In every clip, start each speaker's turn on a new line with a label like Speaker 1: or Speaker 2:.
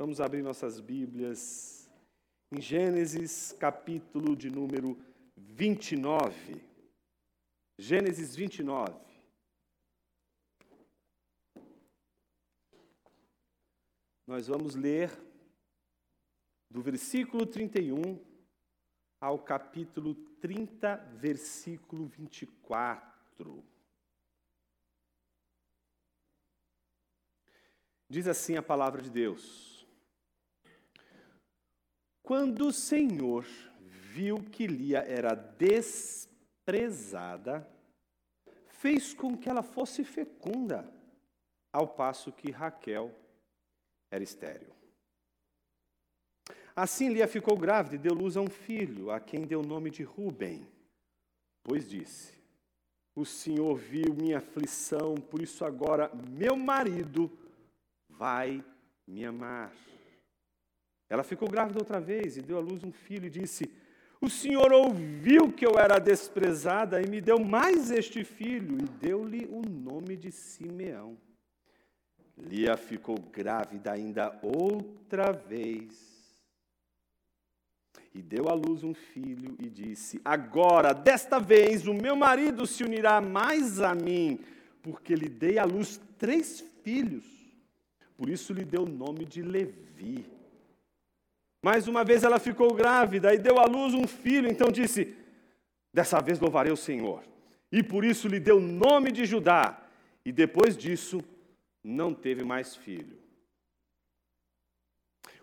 Speaker 1: Vamos abrir nossas Bíblias em Gênesis, capítulo de número 29. Gênesis 29. Nós vamos ler do versículo 31 ao capítulo 30, versículo 24. Diz assim a palavra de Deus. Quando o Senhor viu que Lia era desprezada, fez com que ela fosse fecunda, ao passo que Raquel era estéril. Assim Lia ficou grávida e deu luz a um filho, a quem deu o nome de Ruben, pois disse: O Senhor viu minha aflição, por isso agora meu marido vai me amar. Ela ficou grávida outra vez e deu à luz um filho e disse: O Senhor ouviu que eu era desprezada e me deu mais este filho, e deu-lhe o nome de Simeão. Lia ficou grávida ainda outra vez e deu à luz um filho e disse: Agora, desta vez, o meu marido se unirá mais a mim, porque lhe dei à luz três filhos. Por isso lhe deu o nome de Levi. Mais uma vez ela ficou grávida e deu à luz um filho, então disse: Dessa vez louvarei o Senhor. E por isso lhe deu o nome de Judá. E depois disso, não teve mais filho.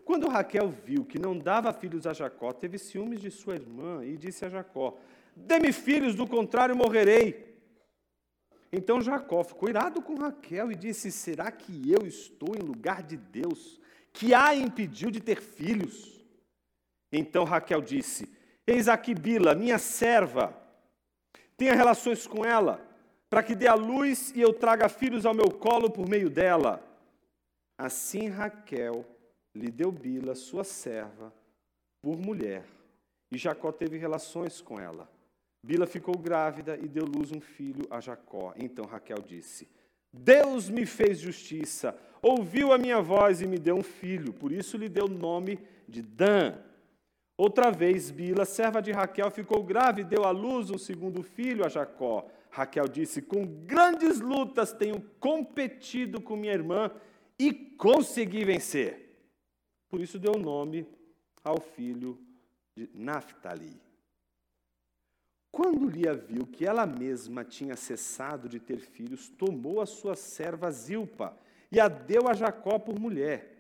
Speaker 1: Quando Raquel viu que não dava filhos a Jacó, teve ciúmes de sua irmã e disse a Jacó: Dê-me filhos, do contrário morrerei. Então Jacó ficou irado com Raquel e disse: Será que eu estou em lugar de Deus que a impediu de ter filhos. Então Raquel disse: Eis aqui Bila, minha serva, tenha relações com ela, para que dê a luz e eu traga filhos ao meu colo por meio dela. Assim Raquel lhe deu Bila, sua serva, por mulher, e Jacó teve relações com ela. Bila ficou grávida e deu luz um filho a Jacó. Então Raquel disse: Deus me fez justiça, ouviu a minha voz e me deu um filho, por isso lhe deu o nome de Dan. Outra vez, Bila, serva de Raquel, ficou grave e deu à luz um segundo filho a Jacó. Raquel disse: Com grandes lutas tenho competido com minha irmã e consegui vencer. Por isso deu o nome ao filho de Naphtali. Quando Lia viu que ela mesma tinha cessado de ter filhos, tomou a sua serva Zilpa e a deu a Jacó por mulher.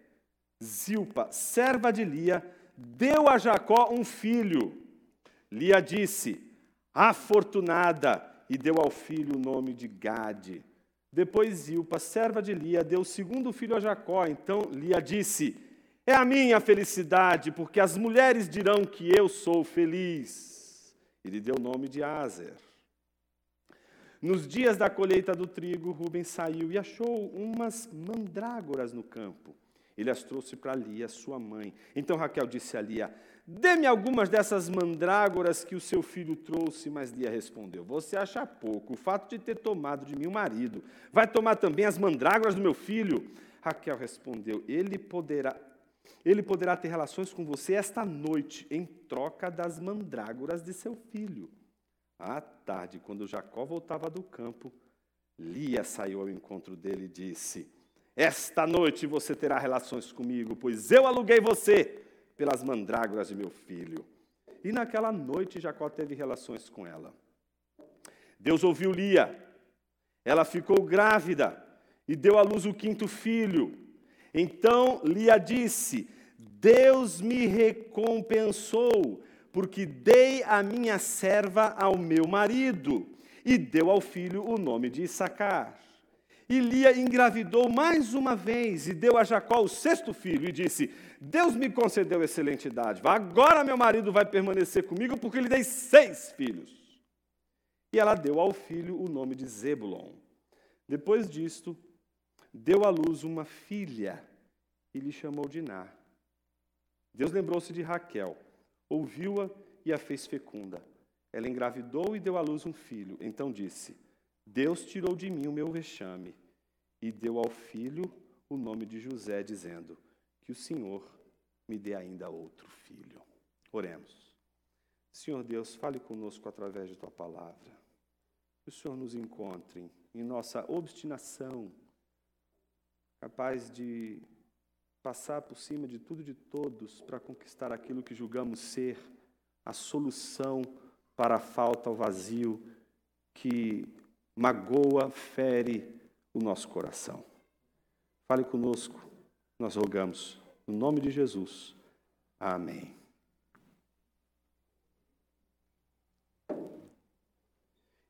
Speaker 1: Zilpa, serva de Lia, deu a Jacó um filho. Lia disse: Afortunada, e deu ao filho o nome de Gade. Depois Zilpa, serva de Lia, deu o segundo filho a Jacó. Então Lia disse: É a minha felicidade, porque as mulheres dirão que eu sou feliz. Ele deu o nome de Azer. Nos dias da colheita do trigo, Rubens saiu e achou umas mandrágoras no campo. Ele as trouxe para Lia, sua mãe. Então Raquel disse a Lia: Dê-me algumas dessas mandrágoras que o seu filho trouxe. Mas Lia respondeu: Você acha pouco o fato de ter tomado de mim o marido. Vai tomar também as mandrágoras do meu filho? Raquel respondeu: Ele poderá ele poderá ter relações com você esta noite, em troca das mandrágoras de seu filho. À tarde, quando Jacó voltava do campo, Lia saiu ao encontro dele e disse: Esta noite você terá relações comigo, pois eu aluguei você pelas mandrágoras de meu filho. E naquela noite Jacó teve relações com ela. Deus ouviu Lia. Ela ficou grávida e deu à luz o quinto filho. Então Lia disse: Deus me recompensou, porque dei a minha serva ao meu marido, e deu ao filho o nome de Issacar. E Lia engravidou mais uma vez e deu a Jacó o sexto filho e disse: Deus me concedeu excelente dádiva. Agora meu marido vai permanecer comigo porque lhe dei seis filhos. E ela deu ao filho o nome de Zebulon. Depois disto, deu à luz uma filha e lhe chamou de Ná. Deus lembrou-se de Raquel, ouviu-a e a fez fecunda. Ela engravidou e deu à luz um filho. Então disse: Deus tirou de mim o meu vexame e deu ao filho o nome de José, dizendo: que o Senhor me dê ainda outro filho. Oremos. Senhor Deus, fale conosco através de tua palavra. Que o Senhor nos encontre em nossa obstinação, capaz de passar por cima de tudo e de todos para conquistar aquilo que julgamos ser a solução para a falta, o vazio que magoa, fere o nosso coração. Fale conosco, nós rogamos, no nome de Jesus. Amém.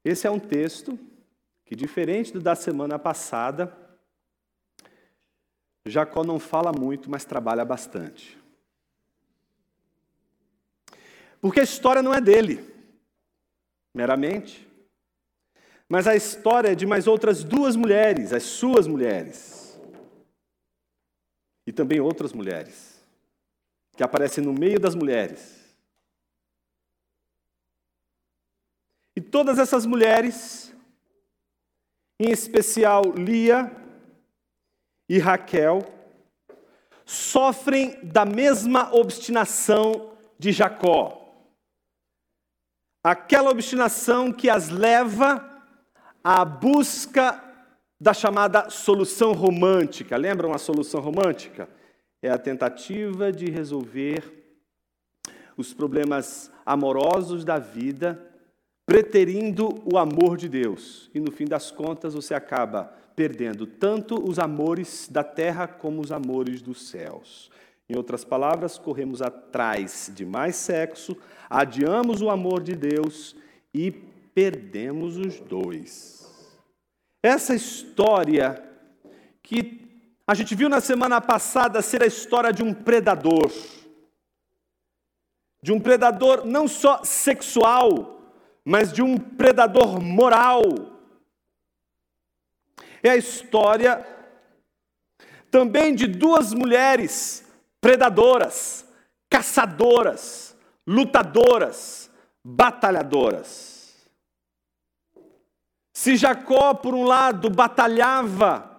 Speaker 1: Esse é um texto que, diferente do da semana passada, Jacó não fala muito, mas trabalha bastante. Porque a história não é dele, meramente, mas a história é de mais outras duas mulheres, as suas mulheres, e também outras mulheres, que aparecem no meio das mulheres. E todas essas mulheres, em especial Lia e Raquel, sofrem da mesma obstinação de Jacó. Aquela obstinação que as leva à busca da chamada solução romântica. Lembram a solução romântica? É a tentativa de resolver os problemas amorosos da vida preterindo o amor de Deus. E no fim das contas você acaba perdendo tanto os amores da terra como os amores dos céus. Em outras palavras, corremos atrás de mais sexo, adiamos o amor de Deus e perdemos os dois. Essa história que a gente viu na semana passada ser a história de um predador. De um predador não só sexual, mas de um predador moral. É a história também de duas mulheres predadoras, caçadoras, lutadoras, batalhadoras. Se Jacó, por um lado, batalhava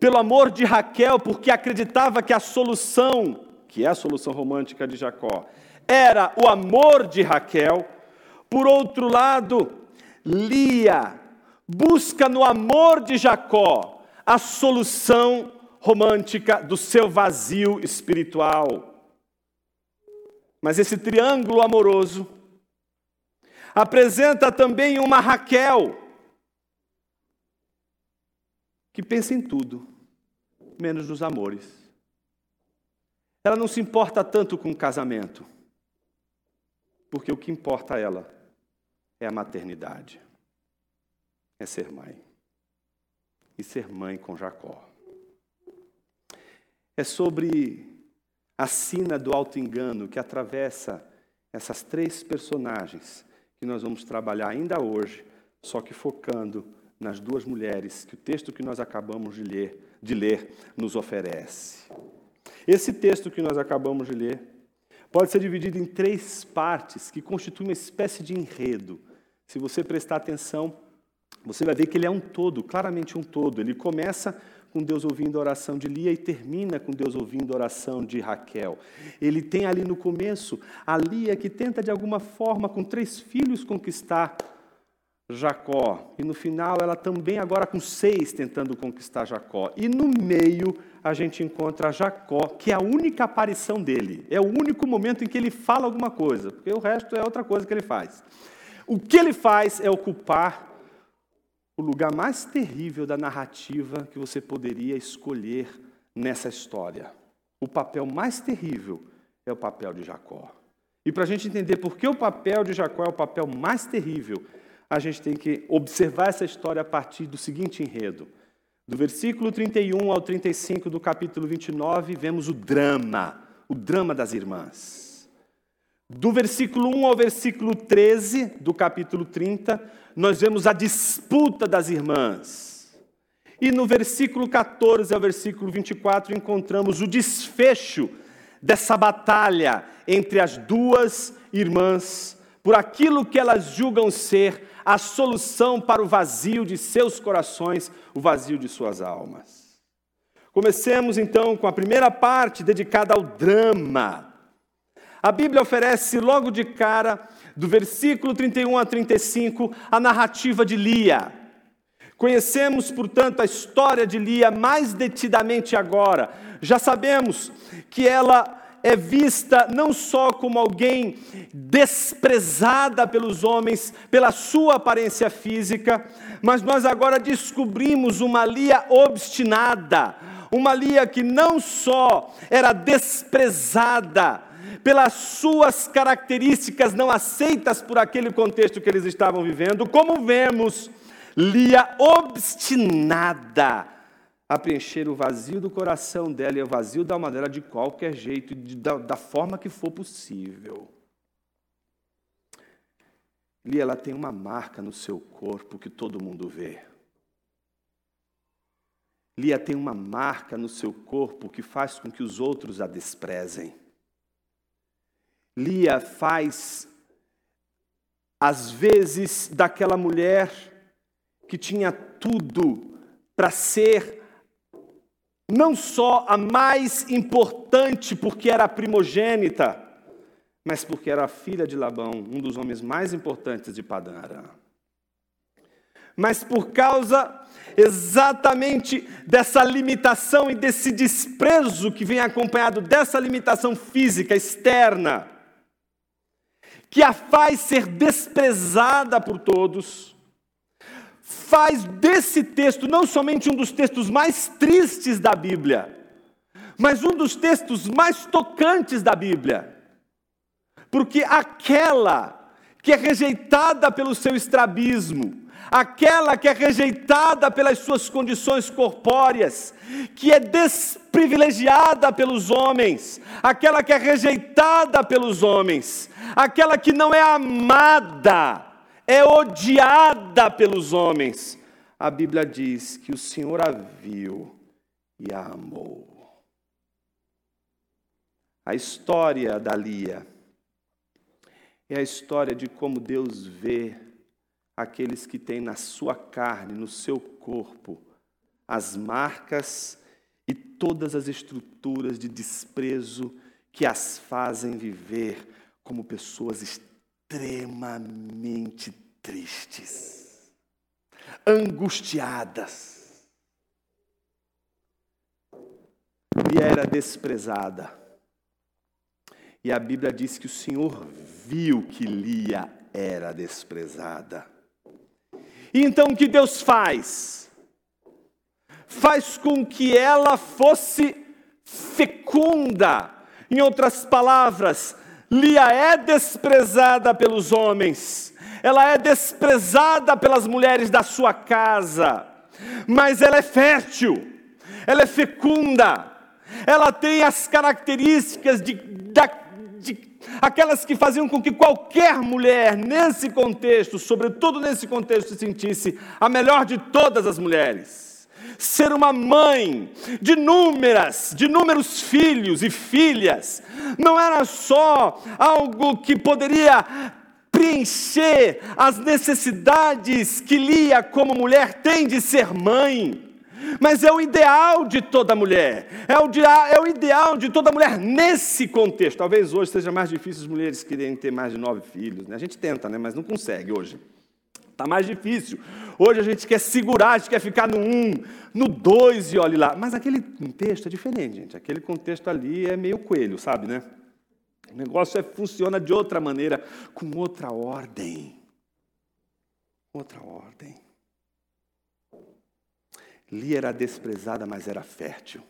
Speaker 1: pelo amor de Raquel, porque acreditava que a solução, que é a solução romântica de Jacó, era o amor de Raquel, por outro lado, Lia busca no amor de Jacó a solução romântica do seu vazio espiritual. Mas esse triângulo amoroso apresenta também uma Raquel que pensa em tudo, menos nos amores. Ela não se importa tanto com o casamento, porque o que importa a ela é a maternidade, é ser mãe. E ser mãe com Jacó. É sobre a sina do auto-engano que atravessa essas três personagens que nós vamos trabalhar ainda hoje, só que focando nas duas mulheres que o texto que nós acabamos de ler, de ler nos oferece. Esse texto que nós acabamos de ler pode ser dividido em três partes que constituem uma espécie de enredo. Se você prestar atenção, você vai ver que ele é um todo, claramente um todo. Ele começa com Deus ouvindo a oração de Lia e termina com Deus ouvindo a oração de Raquel. Ele tem ali no começo a Lia que tenta de alguma forma, com três filhos, conquistar Jacó. E no final, ela também, agora com seis, tentando conquistar Jacó. E no meio, a gente encontra Jacó, que é a única aparição dele. É o único momento em que ele fala alguma coisa, porque o resto é outra coisa que ele faz. O que ele faz é ocupar o lugar mais terrível da narrativa que você poderia escolher nessa história. O papel mais terrível é o papel de Jacó. E para a gente entender por que o papel de Jacó é o papel mais terrível, a gente tem que observar essa história a partir do seguinte enredo. Do versículo 31 ao 35 do capítulo 29, vemos o drama, o drama das irmãs. Do versículo 1 ao versículo 13 do capítulo 30, nós vemos a disputa das irmãs. E no versículo 14 ao versículo 24 encontramos o desfecho dessa batalha entre as duas irmãs por aquilo que elas julgam ser a solução para o vazio de seus corações, o vazio de suas almas. Comecemos então com a primeira parte dedicada ao drama. A Bíblia oferece logo de cara, do versículo 31 a 35, a narrativa de Lia. Conhecemos, portanto, a história de Lia mais detidamente agora. Já sabemos que ela é vista não só como alguém desprezada pelos homens pela sua aparência física, mas nós agora descobrimos uma Lia obstinada, uma Lia que não só era desprezada pelas suas características não aceitas por aquele contexto que eles estavam vivendo, como vemos, Lia obstinada a preencher o vazio do coração dela e o vazio da alma dela de qualquer jeito, de, da, da forma que for possível. Lia, ela tem uma marca no seu corpo que todo mundo vê. Lia tem uma marca no seu corpo que faz com que os outros a desprezem. Lia faz, às vezes, daquela mulher que tinha tudo para ser não só a mais importante porque era primogênita, mas porque era filha de Labão, um dos homens mais importantes de Padã Aram. Mas por causa exatamente dessa limitação e desse desprezo que vem acompanhado dessa limitação física externa, que a faz ser desprezada por todos, faz desse texto não somente um dos textos mais tristes da Bíblia, mas um dos textos mais tocantes da Bíblia. Porque aquela que é rejeitada pelo seu estrabismo, aquela que é rejeitada pelas suas condições corpóreas, que é desprivilegiada pelos homens, aquela que é rejeitada pelos homens, aquela que não é amada, é odiada pelos homens. A Bíblia diz que o Senhor a viu e a amou. A história da Lia é a história de como Deus vê aqueles que têm na sua carne, no seu corpo, as marcas e todas as estruturas de desprezo que as fazem viver como pessoas extremamente tristes, angustiadas. E era desprezada. E a Bíblia diz que o Senhor viu que Lia era desprezada. E então o que Deus faz? Faz com que ela fosse fecunda. Em outras palavras, Lia é desprezada pelos homens, ela é desprezada pelas mulheres da sua casa, mas ela é fértil, ela é fecunda, ela tem as características de, de aquelas que faziam com que qualquer mulher, nesse contexto, sobretudo nesse contexto, se sentisse a melhor de todas as mulheres ser uma mãe de inúmeras, de inúmeros filhos e filhas, não era só algo que poderia preencher as necessidades que Lia, como mulher, tem de ser mãe. Mas é o ideal de toda mulher, é o, é o ideal de toda mulher nesse contexto. Talvez hoje seja mais difícil as mulheres quererem ter mais de nove filhos. Né? A gente tenta, né? mas não consegue hoje. Está mais difícil. Hoje a gente quer segurar, a gente quer ficar no um, no dois e olhe lá. Mas aquele contexto é diferente, gente. Aquele contexto ali é meio coelho, sabe, né? O negócio é, funciona de outra maneira, com outra ordem. Outra ordem. Lia era desprezada, mas era fértil.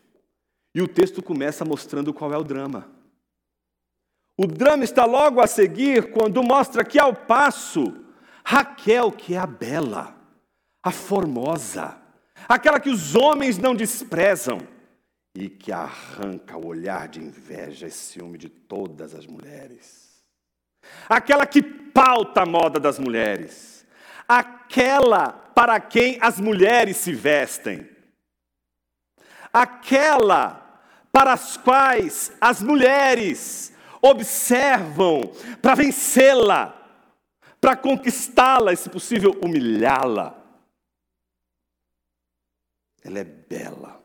Speaker 1: E o texto começa mostrando qual é o drama. O drama está logo a seguir, quando mostra que, ao passo, Raquel, que é a bela, a formosa, aquela que os homens não desprezam e que arranca o olhar de inveja e ciúme de todas as mulheres, aquela que pauta a moda das mulheres, aquela para quem as mulheres se vestem, aquela para as quais as mulheres observam para vencê-la para conquistá-la e, se possível, humilhá-la. Ela é bela,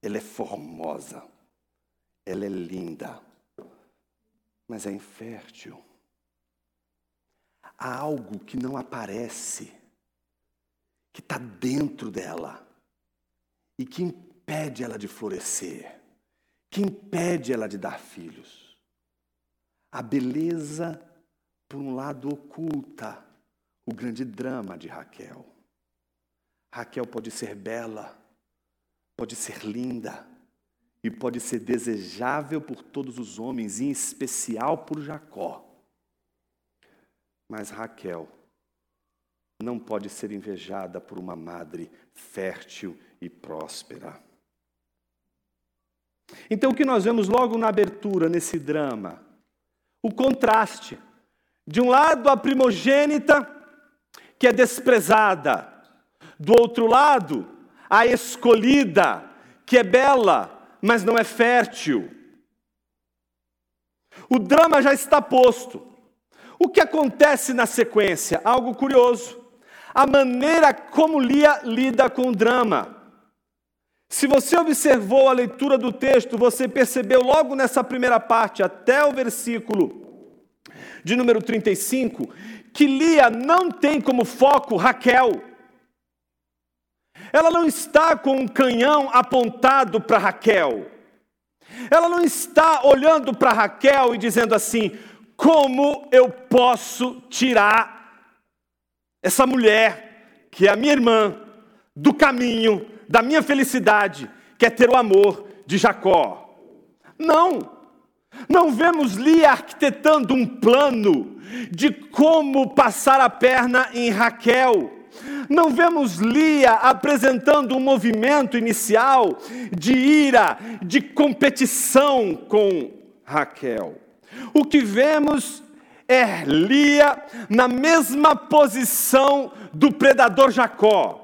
Speaker 1: ela é formosa, ela é linda, mas é infértil. Há algo que não aparece, que está dentro dela e que impede ela de florescer, que impede ela de dar filhos. A beleza, por um lado, oculta o grande drama de Raquel. Raquel pode ser bela, pode ser linda e pode ser desejável por todos os homens, em especial por Jacó. Mas Raquel não pode ser invejada por uma madre fértil e próspera. Então, o que nós vemos logo na abertura nesse drama? O contraste. De um lado, a primogênita, que é desprezada. Do outro lado, a escolhida, que é bela, mas não é fértil. O drama já está posto. O que acontece na sequência? Algo curioso. A maneira como Lia lida com o drama. Se você observou a leitura do texto, você percebeu logo nessa primeira parte, até o versículo de número 35, que Lia não tem como foco Raquel. Ela não está com um canhão apontado para Raquel. Ela não está olhando para Raquel e dizendo assim: como eu posso tirar essa mulher, que é a minha irmã, do caminho da minha felicidade, que é ter o amor de Jacó. Não, não vemos Lia arquitetando um plano de como passar a perna em Raquel. Não vemos Lia apresentando um movimento inicial de ira, de competição com Raquel. O que vemos é Lia na mesma posição do predador Jacó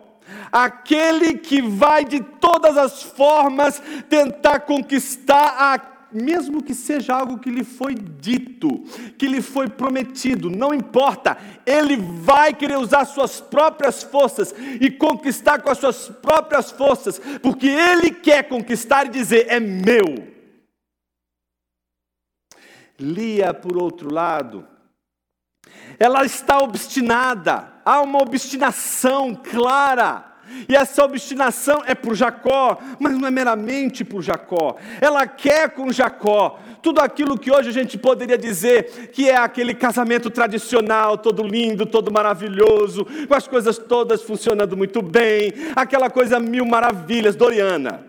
Speaker 1: aquele que vai de todas as formas tentar conquistar a mesmo que seja algo que lhe foi dito, que lhe foi prometido, não importa, ele vai querer usar suas próprias forças e conquistar com as suas próprias forças, porque ele quer conquistar e dizer: é meu. Lia, por outro lado, ela está obstinada, há uma obstinação clara e essa obstinação é por Jacó, mas não é meramente por Jacó. Ela quer com Jacó tudo aquilo que hoje a gente poderia dizer que é aquele casamento tradicional, todo lindo, todo maravilhoso, com as coisas todas funcionando muito bem, aquela coisa mil maravilhas, Doriana.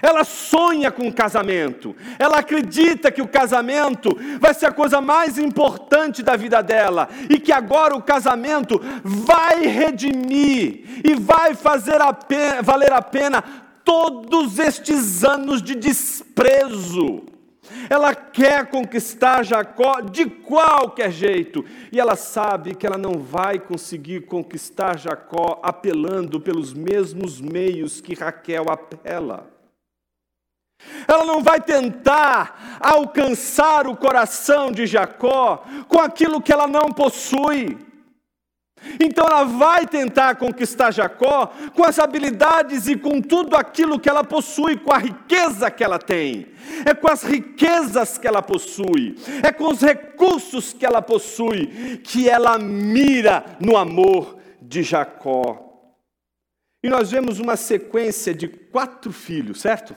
Speaker 1: Ela sonha com o casamento, ela acredita que o casamento vai ser a coisa mais importante da vida dela e que agora o casamento vai redimir e vai fazer a pena, valer a pena todos estes anos de desprezo. Ela quer conquistar Jacó de qualquer jeito, e ela sabe que ela não vai conseguir conquistar Jacó apelando pelos mesmos meios que Raquel apela. Ela não vai tentar alcançar o coração de Jacó com aquilo que ela não possui. Então ela vai tentar conquistar Jacó com as habilidades e com tudo aquilo que ela possui, com a riqueza que ela tem. É com as riquezas que ela possui, é com os recursos que ela possui, que ela mira no amor de Jacó. E nós vemos uma sequência de quatro filhos, certo?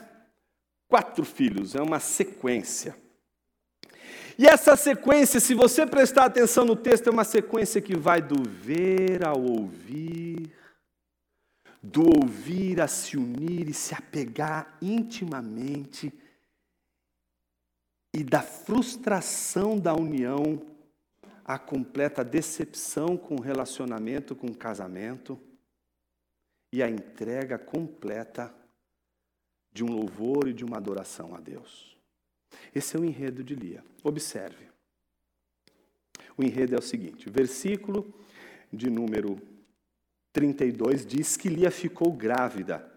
Speaker 1: Quatro filhos, é uma sequência. E essa sequência, se você prestar atenção no texto, é uma sequência que vai do ver ao ouvir, do ouvir a se unir e se apegar intimamente, e da frustração da união à completa decepção com o relacionamento, com o casamento, e a entrega completa de um louvor e de uma adoração a Deus. Esse é o enredo de Lia. Observe. O enredo é o seguinte: versículo de número 32 diz que Lia ficou grávida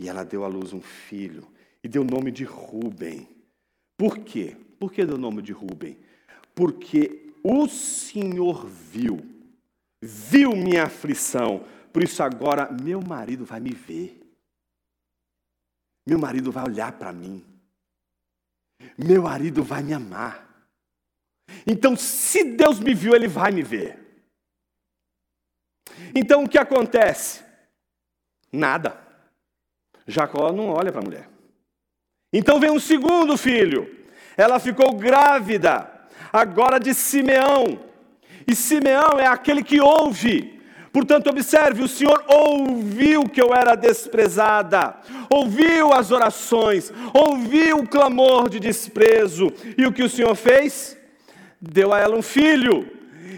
Speaker 1: e ela deu à luz um filho e deu o nome de Ruben. Por quê? Por que deu o nome de Ruben? Porque o Senhor viu, viu minha aflição, por isso agora meu marido vai me ver. Meu marido vai olhar para mim. Meu marido vai me amar. Então, se Deus me viu, Ele vai me ver. Então, o que acontece? Nada. Jacó não olha para a mulher. Então vem um segundo filho. Ela ficou grávida, agora de Simeão. E Simeão é aquele que ouve. Portanto, observe: o Senhor ouviu que eu era desprezada, ouviu as orações, ouviu o clamor de desprezo. E o que o Senhor fez? Deu a ela um filho.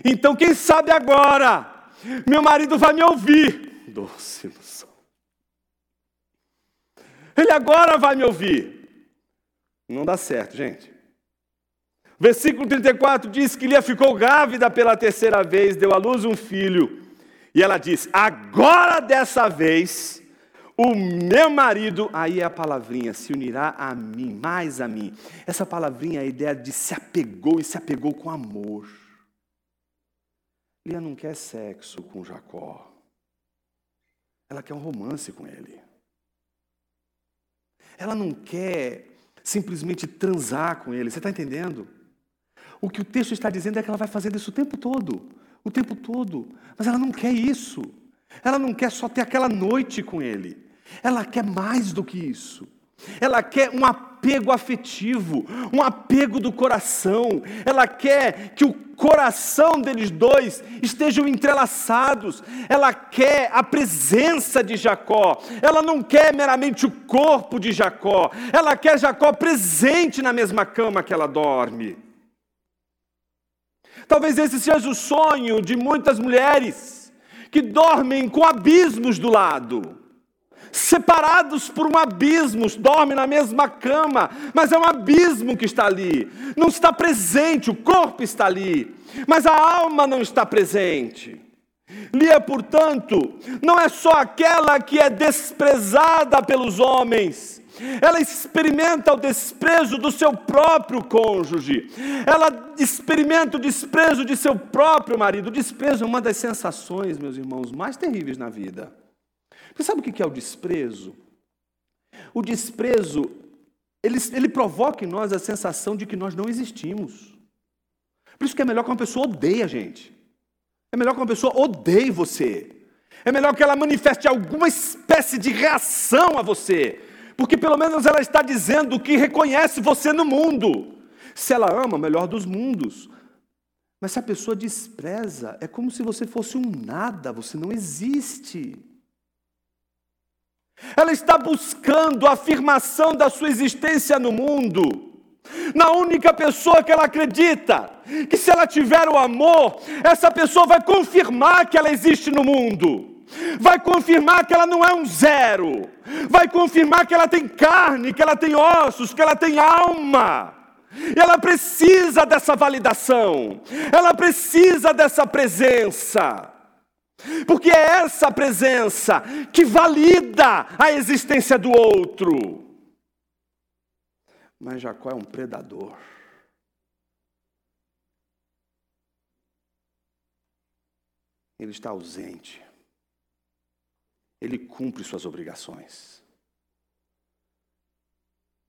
Speaker 1: Então, quem sabe agora, meu marido vai me ouvir. Doce ilusão. Ele agora vai me ouvir. Não dá certo, gente. Versículo 34 diz que Lia ficou grávida pela terceira vez, deu à luz um filho. E ela diz: Agora dessa vez, o meu marido, aí é a palavrinha, se unirá a mim, mais a mim. Essa palavrinha é a ideia de se apegou e se apegou com amor. Lia não quer sexo com Jacó. Ela quer um romance com ele. Ela não quer simplesmente transar com ele. Você está entendendo? O que o texto está dizendo é que ela vai fazendo isso o tempo todo. O tempo todo. Mas ela não quer isso. Ela não quer só ter aquela noite com ele. Ela quer mais do que isso. Ela quer um apego afetivo, um apego do coração. Ela quer que o coração deles dois estejam entrelaçados. Ela quer a presença de Jacó. Ela não quer meramente o corpo de Jacó. Ela quer Jacó presente na mesma cama que ela dorme. Talvez esse seja o sonho de muitas mulheres que dormem com abismos do lado separados por um abismo, dormem na mesma cama, mas é um abismo que está ali, não está presente, o corpo está ali, mas a alma não está presente. Lia, portanto, não é só aquela que é desprezada pelos homens, ela experimenta o desprezo do seu próprio cônjuge, ela experimenta o desprezo de seu próprio marido. O desprezo é uma das sensações, meus irmãos, mais terríveis na vida. Você sabe o que é o desprezo? O desprezo, ele, ele provoca em nós a sensação de que nós não existimos. Por isso que é melhor que uma pessoa odeie a gente. É melhor que uma pessoa odeie você. É melhor que ela manifeste alguma espécie de reação a você. Porque pelo menos ela está dizendo que reconhece você no mundo. Se ela ama, melhor dos mundos. Mas se a pessoa despreza, é como se você fosse um nada, você não existe. Ela está buscando a afirmação da sua existência no mundo. Na única pessoa que ela acredita, que se ela tiver o amor, essa pessoa vai confirmar que ela existe no mundo, vai confirmar que ela não é um zero, vai confirmar que ela tem carne, que ela tem ossos, que ela tem alma. Ela precisa dessa validação, ela precisa dessa presença. Porque é essa presença que valida a existência do outro. Mas Jacó é um predador. Ele está ausente. Ele cumpre suas obrigações.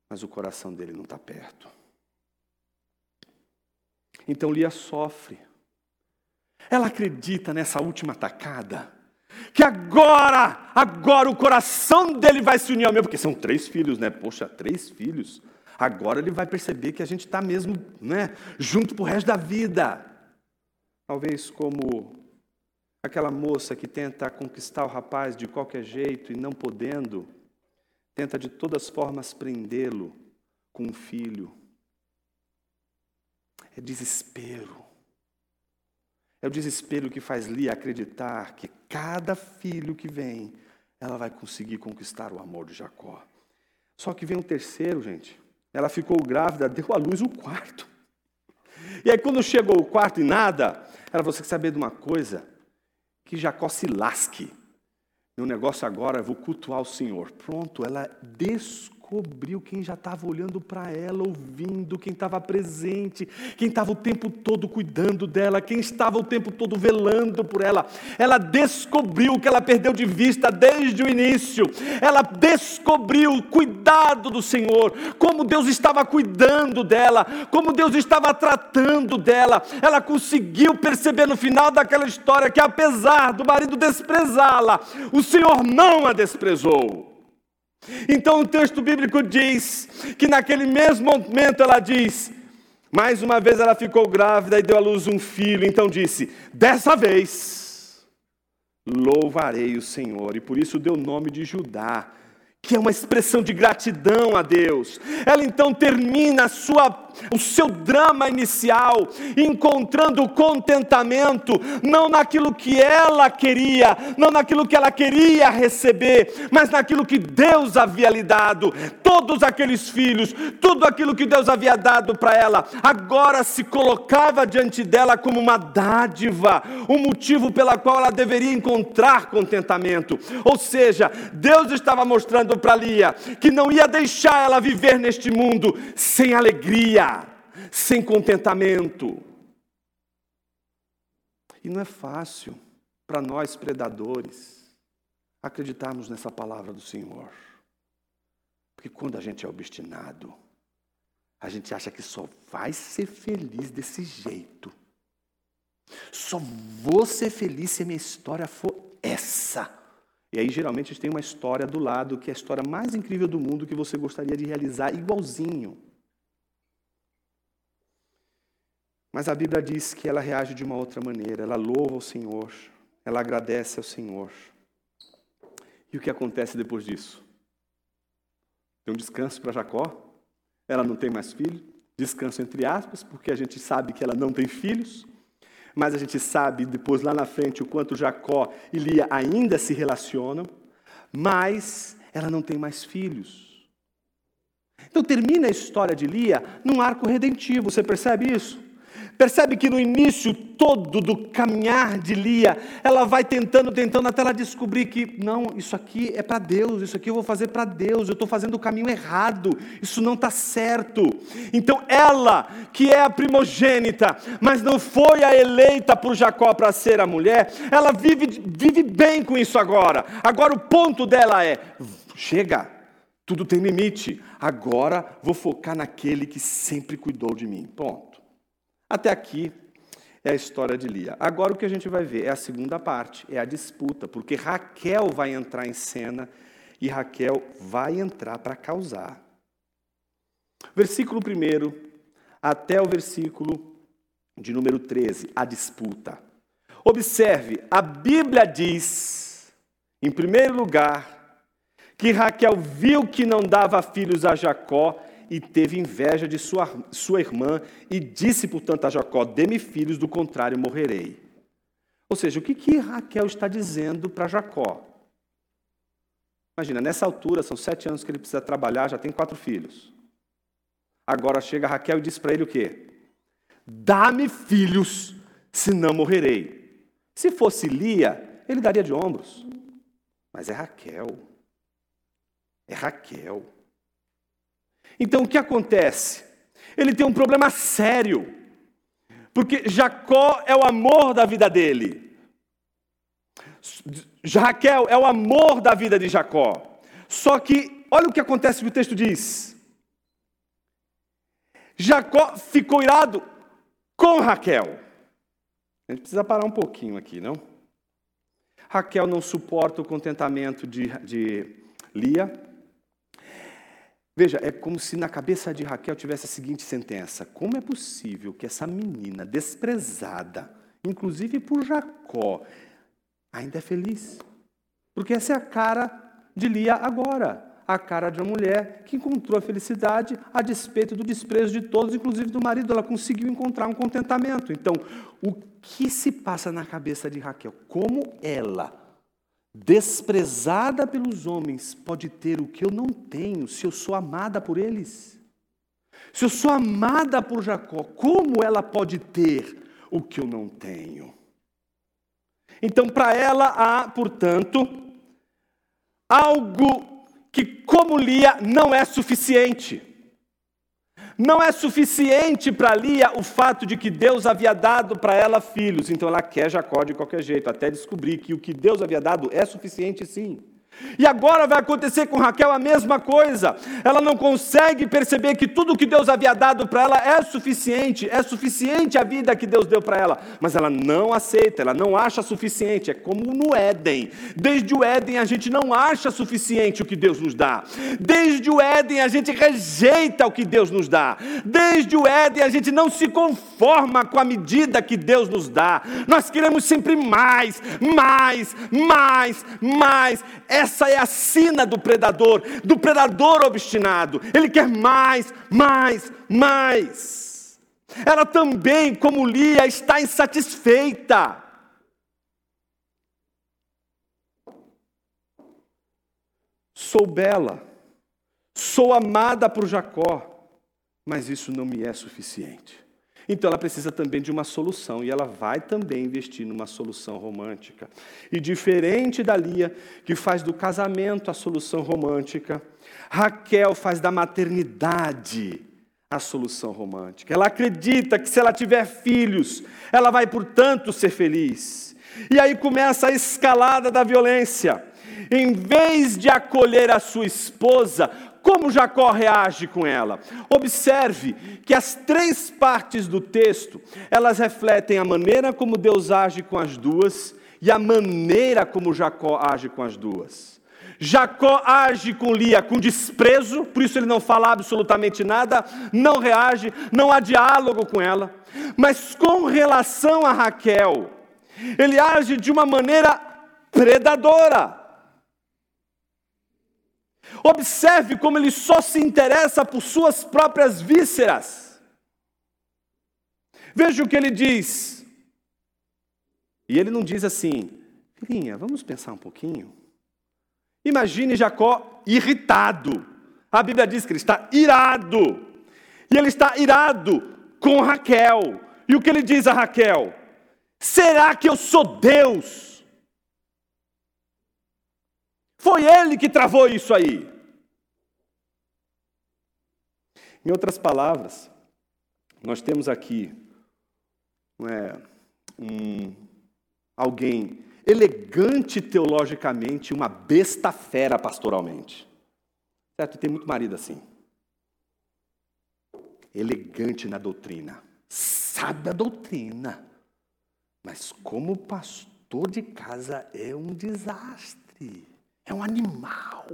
Speaker 1: Mas o coração dele não está perto. Então Lia sofre ela acredita nessa última tacada. Que agora, agora o coração dele vai se unir ao meu, porque são três filhos, né? Poxa, três filhos. Agora ele vai perceber que a gente está mesmo, né? Junto o resto da vida. Talvez como aquela moça que tenta conquistar o rapaz de qualquer jeito e não podendo, tenta de todas formas prendê-lo com um filho. É desespero. É o desespero que faz Lia acreditar que cada filho que vem, ela vai conseguir conquistar o amor de Jacó. Só que vem um terceiro, gente. Ela ficou grávida, deu à luz o quarto. E aí, quando chegou o quarto e nada, ela você quer saber de uma coisa? Que Jacó se lasque. Meu negócio agora, vou cultuar o Senhor. Pronto, ela descobriu descobriu quem já estava olhando para ela, ouvindo, quem estava presente, quem estava o tempo todo cuidando dela, quem estava o tempo todo velando por ela. Ela descobriu que ela perdeu de vista desde o início. Ela descobriu o cuidado do Senhor, como Deus estava cuidando dela, como Deus estava tratando dela. Ela conseguiu perceber no final daquela história que, apesar do marido desprezá-la, o Senhor não a desprezou. Então o texto bíblico diz que naquele mesmo momento ela diz: mais uma vez ela ficou grávida e deu à luz um filho, então disse: dessa vez louvarei o Senhor, e por isso deu o nome de Judá que é uma expressão de gratidão a Deus. Ela então termina sua, o seu drama inicial encontrando contentamento, não naquilo que ela queria, não naquilo que ela queria receber, mas naquilo que Deus havia lhe dado. Todos aqueles filhos, tudo aquilo que Deus havia dado para ela, agora se colocava diante dela como uma dádiva, um motivo pela qual ela deveria encontrar contentamento. Ou seja, Deus estava mostrando para Lia que não ia deixar ela viver neste mundo sem alegria, sem contentamento. E não é fácil para nós predadores acreditarmos nessa palavra do Senhor. Porque quando a gente é obstinado, a gente acha que só vai ser feliz desse jeito. Só vou ser feliz se a minha história for essa. E aí, geralmente, a gente tem uma história do lado que é a história mais incrível do mundo que você gostaria de realizar igualzinho. Mas a Bíblia diz que ela reage de uma outra maneira. Ela louva o Senhor, ela agradece ao Senhor. E o que acontece depois disso? Tem um descanso para Jacó. Ela não tem mais filho. Descanso entre aspas, porque a gente sabe que ela não tem filhos mas a gente sabe depois lá na frente o quanto Jacó e Lia ainda se relacionam, mas ela não tem mais filhos. Então termina a história de Lia num arco redentivo, você percebe isso? Percebe que no início todo do caminhar de Lia, ela vai tentando, tentando, até ela descobrir que, não, isso aqui é para Deus, isso aqui eu vou fazer para Deus, eu estou fazendo o caminho errado, isso não está certo. Então ela, que é a primogênita, mas não foi a eleita por Jacó para ser a mulher, ela vive, vive bem com isso agora. Agora o ponto dela é: chega, tudo tem limite, agora vou focar naquele que sempre cuidou de mim. Ponto. Até aqui é a história de Lia. Agora o que a gente vai ver é a segunda parte, é a disputa, porque Raquel vai entrar em cena e Raquel vai entrar para causar. Versículo 1 até o versículo de número 13, a disputa. Observe, a Bíblia diz, em primeiro lugar, que Raquel viu que não dava filhos a Jacó e teve inveja de sua, sua irmã e disse, portanto, a Jacó: Dê-me filhos, do contrário morrerei. Ou seja, o que, que Raquel está dizendo para Jacó? Imagina, nessa altura, são sete anos que ele precisa trabalhar, já tem quatro filhos. Agora chega Raquel e diz para ele o quê? Dá-me filhos, senão morrerei. Se fosse Lia, ele daria de ombros. Mas é Raquel. É Raquel. Então o que acontece? Ele tem um problema sério, porque Jacó é o amor da vida dele. Raquel é o amor da vida de Jacó. Só que, olha o que acontece que o texto diz. Jacó ficou irado com Raquel. A gente precisa parar um pouquinho aqui, não? Raquel não suporta o contentamento de, de Lia. Veja, é como se na cabeça de Raquel tivesse a seguinte sentença: como é possível que essa menina desprezada, inclusive por Jacó, ainda é feliz? Porque essa é a cara de Lia agora, a cara de uma mulher que encontrou a felicidade a despeito do desprezo de todos, inclusive do marido. Ela conseguiu encontrar um contentamento. Então, o que se passa na cabeça de Raquel? Como ela desprezada pelos homens, pode ter o que eu não tenho se eu sou amada por eles? Se eu sou amada por Jacó, como ela pode ter o que eu não tenho? Então, para ela há, portanto, algo que, como Lia, não é suficiente. Não é suficiente para Lia o fato de que Deus havia dado para ela filhos, então ela quer Jacó de qualquer jeito, até descobrir que o que Deus havia dado é suficiente sim. E agora vai acontecer com Raquel a mesma coisa. Ela não consegue perceber que tudo que Deus havia dado para ela é suficiente, é suficiente a vida que Deus deu para ela, mas ela não aceita, ela não acha suficiente. É como no Éden. Desde o Éden a gente não acha suficiente o que Deus nos dá. Desde o Éden a gente rejeita o que Deus nos dá. Desde o Éden a gente não se conforma com a medida que Deus nos dá. Nós queremos sempre mais, mais, mais, mais. Essa essa é a sina do predador, do predador obstinado. Ele quer mais, mais, mais. Ela também, como Lia, está insatisfeita. Sou bela, sou amada por Jacó, mas isso não me é suficiente. Então ela precisa também de uma solução e ela vai também investir numa solução romântica. E diferente da Lia, que faz do casamento a solução romântica, Raquel faz da maternidade a solução romântica. Ela acredita que se ela tiver filhos, ela vai, portanto, ser feliz. E aí começa a escalada da violência. Em vez de acolher a sua esposa, como Jacó reage com ela? Observe que as três partes do texto, elas refletem a maneira como Deus age com as duas e a maneira como Jacó age com as duas. Jacó age com Lia com desprezo, por isso ele não fala absolutamente nada, não reage, não há diálogo com ela. Mas com relação a Raquel, ele age de uma maneira predadora. Observe como ele só se interessa por suas próprias vísceras. Veja o que ele diz. E ele não diz assim, filhinha, vamos pensar um pouquinho. Imagine Jacó irritado. A Bíblia diz que ele está irado. E ele está irado com Raquel. E o que ele diz a Raquel? Será que eu sou Deus? Foi ele que travou isso aí. Em outras palavras, nós temos aqui é, um, alguém elegante teologicamente, uma besta fera pastoralmente. Certo? Tem muito marido assim. Elegante na doutrina, sabe a doutrina, mas como pastor de casa é um desastre. É um animal.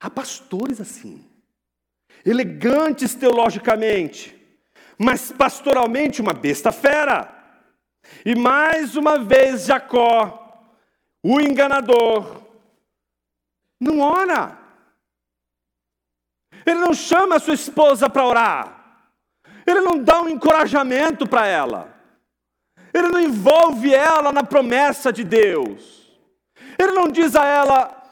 Speaker 1: Há pastores assim, elegantes teologicamente, mas pastoralmente uma besta fera. E mais uma vez Jacó, o enganador, não ora. Ele não chama a sua esposa para orar. Ele não dá um encorajamento para ela. Ele não envolve ela na promessa de Deus. Ele não diz a ela,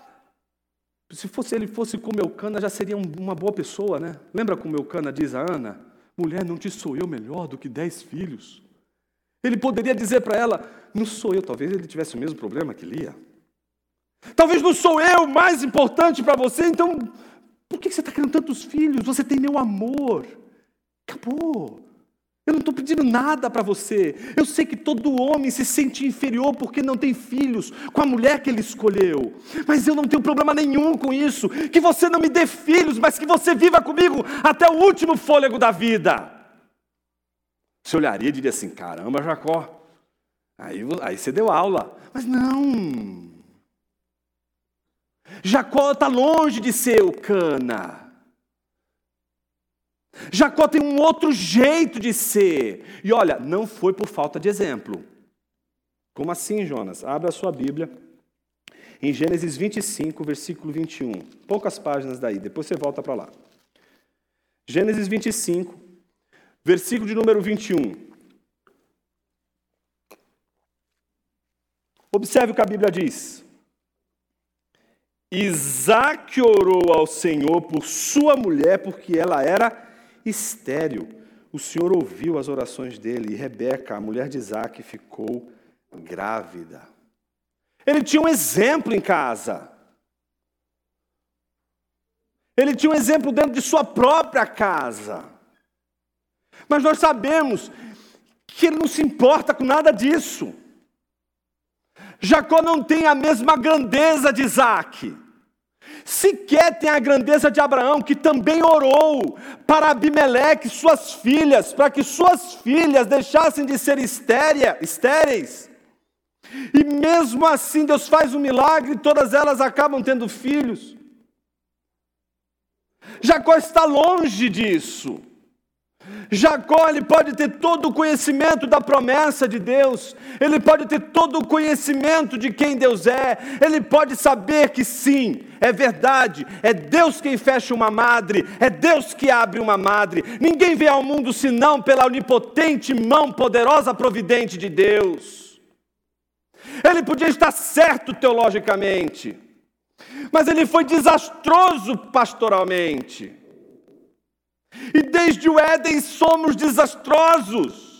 Speaker 1: se fosse ele fosse com Melcana, já seria uma boa pessoa, né? Lembra como Melcana diz a Ana? Mulher, não te sou eu melhor do que dez filhos. Ele poderia dizer para ela, não sou eu, talvez ele tivesse o mesmo problema que Lia. Talvez não sou eu mais importante para você, então por que você está querendo tantos filhos? Você tem meu amor. Acabou. Eu não estou pedindo nada para você. Eu sei que todo homem se sente inferior porque não tem filhos com a mulher que ele escolheu. Mas eu não tenho problema nenhum com isso. Que você não me dê filhos, mas que você viva comigo até o último fôlego da vida. Você olharia e diria assim: caramba, Jacó. Aí, aí você deu aula. Mas não. Jacó está longe de ser o cana. Jacó tem um outro jeito de ser. E olha, não foi por falta de exemplo. Como assim, Jonas? Abra a sua Bíblia. Em Gênesis 25, versículo 21. Poucas páginas daí, depois você volta para lá. Gênesis 25, versículo de número 21. Observe o que a Bíblia diz. Isaac orou ao Senhor por sua mulher, porque ela era estéril. O Senhor ouviu as orações dele e Rebeca, a mulher de Isaac, ficou grávida. Ele tinha um exemplo em casa. Ele tinha um exemplo dentro de sua própria casa. Mas nós sabemos que ele não se importa com nada disso. Jacó não tem a mesma grandeza de Isaac. Sequer tem a grandeza de Abraão, que também orou para Abimeleque, suas filhas, para que suas filhas deixassem de ser estéria, estéreis. E mesmo assim, Deus faz um milagre e todas elas acabam tendo filhos. Jacó está longe disso. Jacó ele pode ter todo o conhecimento da promessa de Deus, ele pode ter todo o conhecimento de quem Deus é, ele pode saber que sim, é verdade, é Deus quem fecha uma madre, é Deus que abre uma madre. Ninguém vem ao mundo senão pela onipotente mão poderosa providente de Deus. Ele podia estar certo teologicamente, mas ele foi desastroso pastoralmente. E desde o Éden somos desastrosos.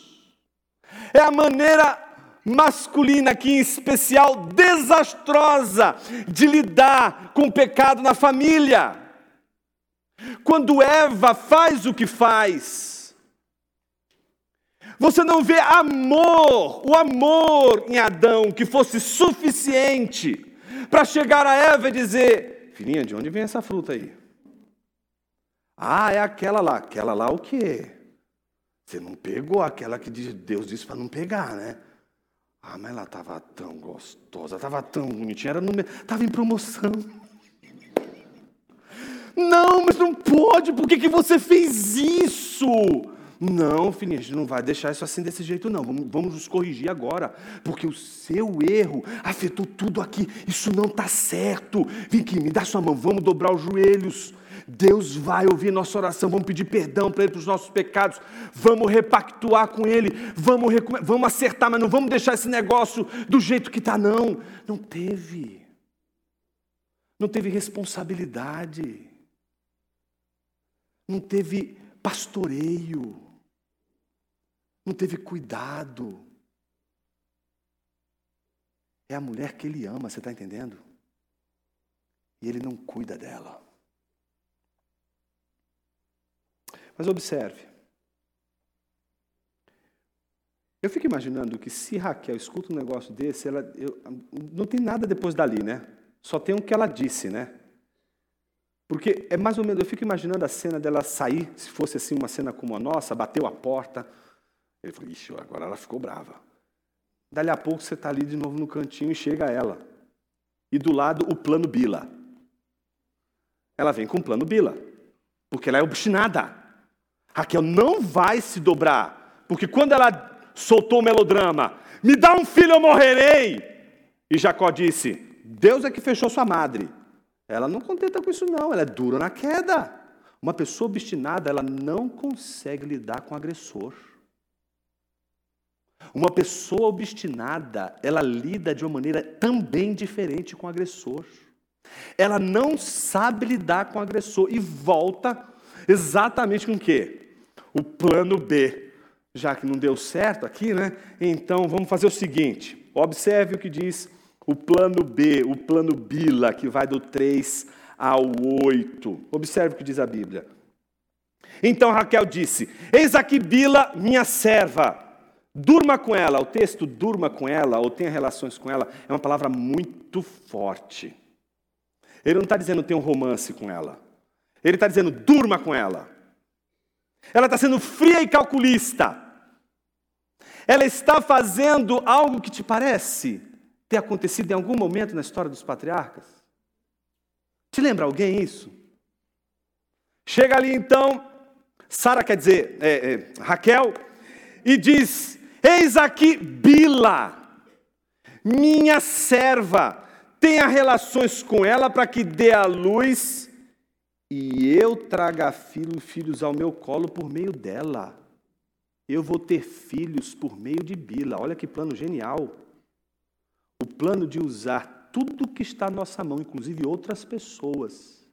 Speaker 1: É a maneira masculina aqui em especial desastrosa de lidar com o pecado na família. Quando Eva faz o que faz, você não vê amor, o amor em Adão que fosse suficiente para chegar a Eva e dizer: Filhinha, de onde vem essa fruta aí? Ah, é aquela lá. Aquela lá o quê? Você não pegou aquela que Deus disse para não pegar, né? Ah, mas ela estava tão gostosa, estava tão bonitinha, era no... estava em promoção. Não, mas não pode, por que, que você fez isso? Não, filhinha, a gente não vai deixar isso assim desse jeito, não. Vamos, vamos nos corrigir agora, porque o seu erro afetou tudo aqui. Isso não está certo. Vem aqui, me dá sua mão, vamos dobrar os joelhos. Deus vai ouvir nossa oração, vamos pedir perdão para Ele pelos nossos pecados, vamos repactuar com Ele, vamos, vamos acertar, mas não vamos deixar esse negócio do jeito que está, não. Não teve. Não teve responsabilidade. Não teve pastoreio. Não teve cuidado. É a mulher que ele ama, você está entendendo? E ele não cuida dela. Mas observe. Eu fico imaginando que se Raquel escuta um negócio desse, ela, eu, não tem nada depois dali, né? Só tem o que ela disse, né? Porque é mais ou menos, eu fico imaginando a cena dela sair, se fosse assim uma cena como a nossa, bateu a porta. Ele falou, ixi, agora ela ficou brava. Dali a pouco você está ali de novo no cantinho e chega ela. E do lado o plano Bila. Ela vem com o plano Bila, porque ela é obstinada. Raquel não vai se dobrar, porque quando ela soltou o melodrama, me dá um filho, eu morrerei. E Jacó disse: Deus é que fechou sua madre. Ela não contenta com isso, não, ela é dura na queda. Uma pessoa obstinada, ela não consegue lidar com o agressor. Uma pessoa obstinada, ela lida de uma maneira também diferente com o agressor. Ela não sabe lidar com o agressor e volta exatamente com o quê? O plano B. Já que não deu certo aqui, né? Então vamos fazer o seguinte: observe o que diz o plano B, o plano Bila, que vai do 3 ao 8. Observe o que diz a Bíblia. Então Raquel disse: Eis aqui Bila, minha serva. Durma com ela. O texto durma com ela ou tenha relações com ela é uma palavra muito forte. Ele não está dizendo tenha um romance com ela. Ele está dizendo durma com ela. Ela está sendo fria e calculista. Ela está fazendo algo que te parece ter acontecido em algum momento na história dos patriarcas. Te lembra alguém isso? Chega ali então, Sara quer dizer, é, é, Raquel, e diz: Eis aqui Bila, minha serva, tenha relações com ela para que dê à luz e eu traga filho, filhos ao meu colo por meio dela. Eu vou ter filhos por meio de Bila. Olha que plano genial. O plano de usar tudo que está à nossa mão, inclusive outras pessoas,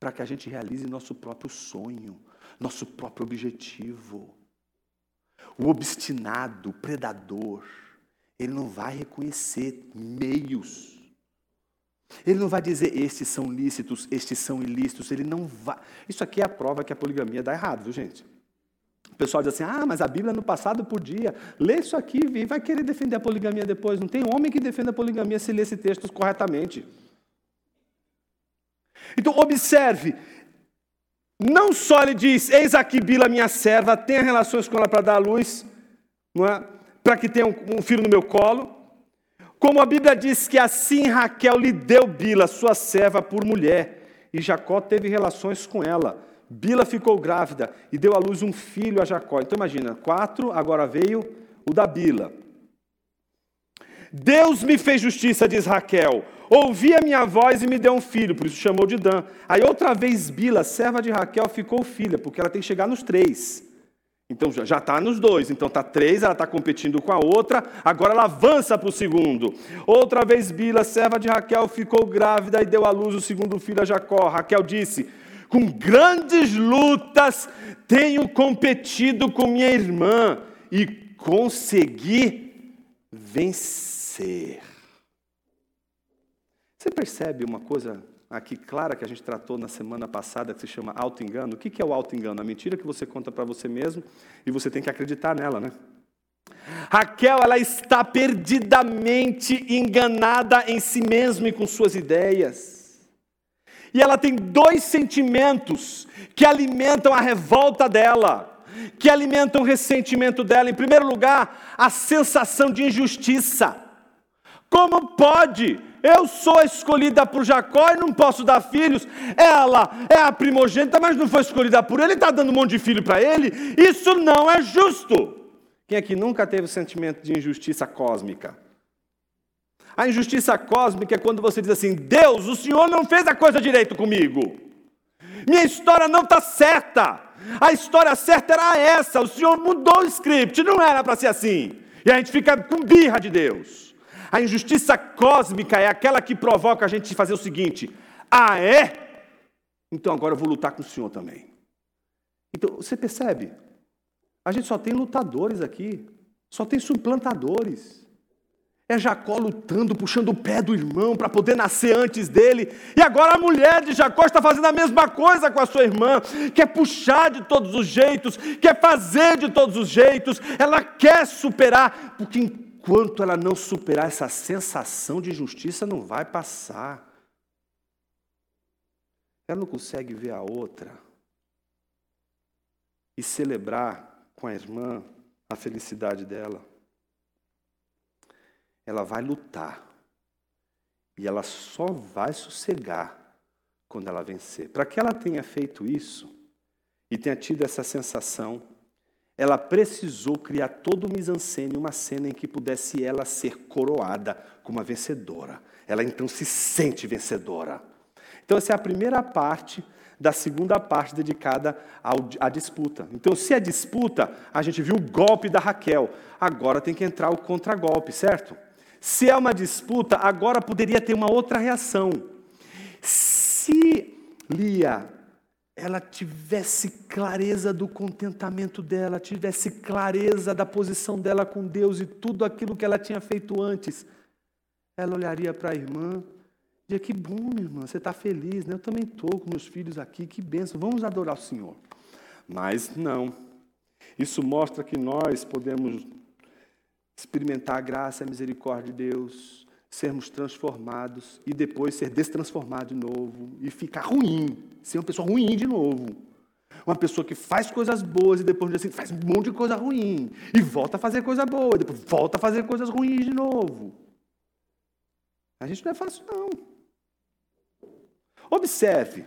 Speaker 1: para que a gente realize nosso próprio sonho, nosso próprio objetivo. O obstinado, o predador, ele não vai reconhecer meios Ele não vai dizer estes são lícitos, estes são ilícitos. Ele não vai. Isso aqui é a prova que a poligamia dá errado, viu, gente? O pessoal diz assim: ah, mas a Bíblia no passado podia. Lê isso aqui e vai querer defender a poligamia depois. Não tem homem que defenda a poligamia se lê esse texto corretamente. Então, observe. Não só ele diz: Eis aqui Bila, minha serva, tenha relações com ela para dar à luz, é? para que tenha um, um filho no meu colo. Como a Bíblia diz que assim Raquel lhe deu Bila, sua serva, por mulher, e Jacó teve relações com ela. Bila ficou grávida e deu à luz um filho a Jacó. Então imagina, quatro, agora veio o da Bila. Deus me fez justiça, diz Raquel. Ouvi a minha voz e me deu um filho, por isso chamou de Dan. Aí outra vez Bila, serva de Raquel, ficou filha, porque ela tem que chegar nos três. Então já está nos dois. Então está três, ela está competindo com a outra. Agora ela avança para o segundo. Outra vez Bila, serva de Raquel, ficou grávida e deu à luz o segundo filho a Jacó. Raquel disse: Com grandes lutas tenho competido com minha irmã e consegui vencer. Você percebe uma coisa aqui clara que a gente tratou na semana passada, que se chama auto-engano. O que é o auto-engano? A mentira que você conta para você mesmo e você tem que acreditar nela, né? Raquel, ela está perdidamente enganada em si mesma e com suas ideias. E ela tem dois sentimentos que alimentam a revolta dela, que alimentam o ressentimento dela. Em primeiro lugar, a sensação de injustiça. Como pode eu sou escolhida por Jacó e não posso dar filhos. Ela é a primogênita, mas não foi escolhida por ele, está dando um monte de filho para ele. Isso não é justo. Quem aqui nunca teve o sentimento de injustiça cósmica? A injustiça cósmica é quando você diz assim: Deus, o Senhor não fez a coisa direito comigo. Minha história não está certa. A história certa era essa. O Senhor mudou o script, não era para ser assim. E a gente fica com birra de Deus. A injustiça cósmica é aquela que provoca a gente fazer o seguinte: ah, é? Então agora eu vou lutar com o Senhor também. Então, você percebe? A gente só tem lutadores aqui, só tem suplantadores. É Jacó lutando, puxando o pé do irmão para poder nascer antes dele. E agora a mulher de Jacó está fazendo a mesma coisa com a sua irmã. Quer puxar de todos os jeitos, quer fazer de todos os jeitos. Ela quer superar, porque enquanto ela não superar essa sensação de injustiça, não vai passar. Ela não consegue ver a outra e celebrar com a irmã a felicidade dela. Ela vai lutar e ela só vai sossegar quando ela vencer. Para que ela tenha feito isso e tenha tido essa sensação, ela precisou criar todo o mise-en-scène, uma cena em que pudesse ela ser coroada como uma vencedora. Ela então se sente vencedora. Então essa é a primeira parte da segunda parte dedicada à disputa. Então, se é disputa, a gente viu o golpe da Raquel, agora tem que entrar o contragolpe, certo? Se é uma disputa, agora poderia ter uma outra reação. Se Lia ela tivesse clareza do contentamento dela, tivesse clareza da posição dela com Deus e tudo aquilo que ela tinha feito antes, ela olharia para a irmã e diria: Que bom, minha irmã, você está feliz, né? Eu também estou com meus filhos aqui, que benção, vamos adorar o Senhor. Mas não. Isso mostra que nós podemos experimentar a graça e a misericórdia de Deus sermos transformados e depois ser destransformado de novo e ficar ruim, ser uma pessoa ruim de novo. Uma pessoa que faz coisas boas e depois assim, faz um monte de coisa ruim e volta a fazer coisa boa, e depois volta a fazer coisas ruins de novo. A gente não é fácil, não. Observe.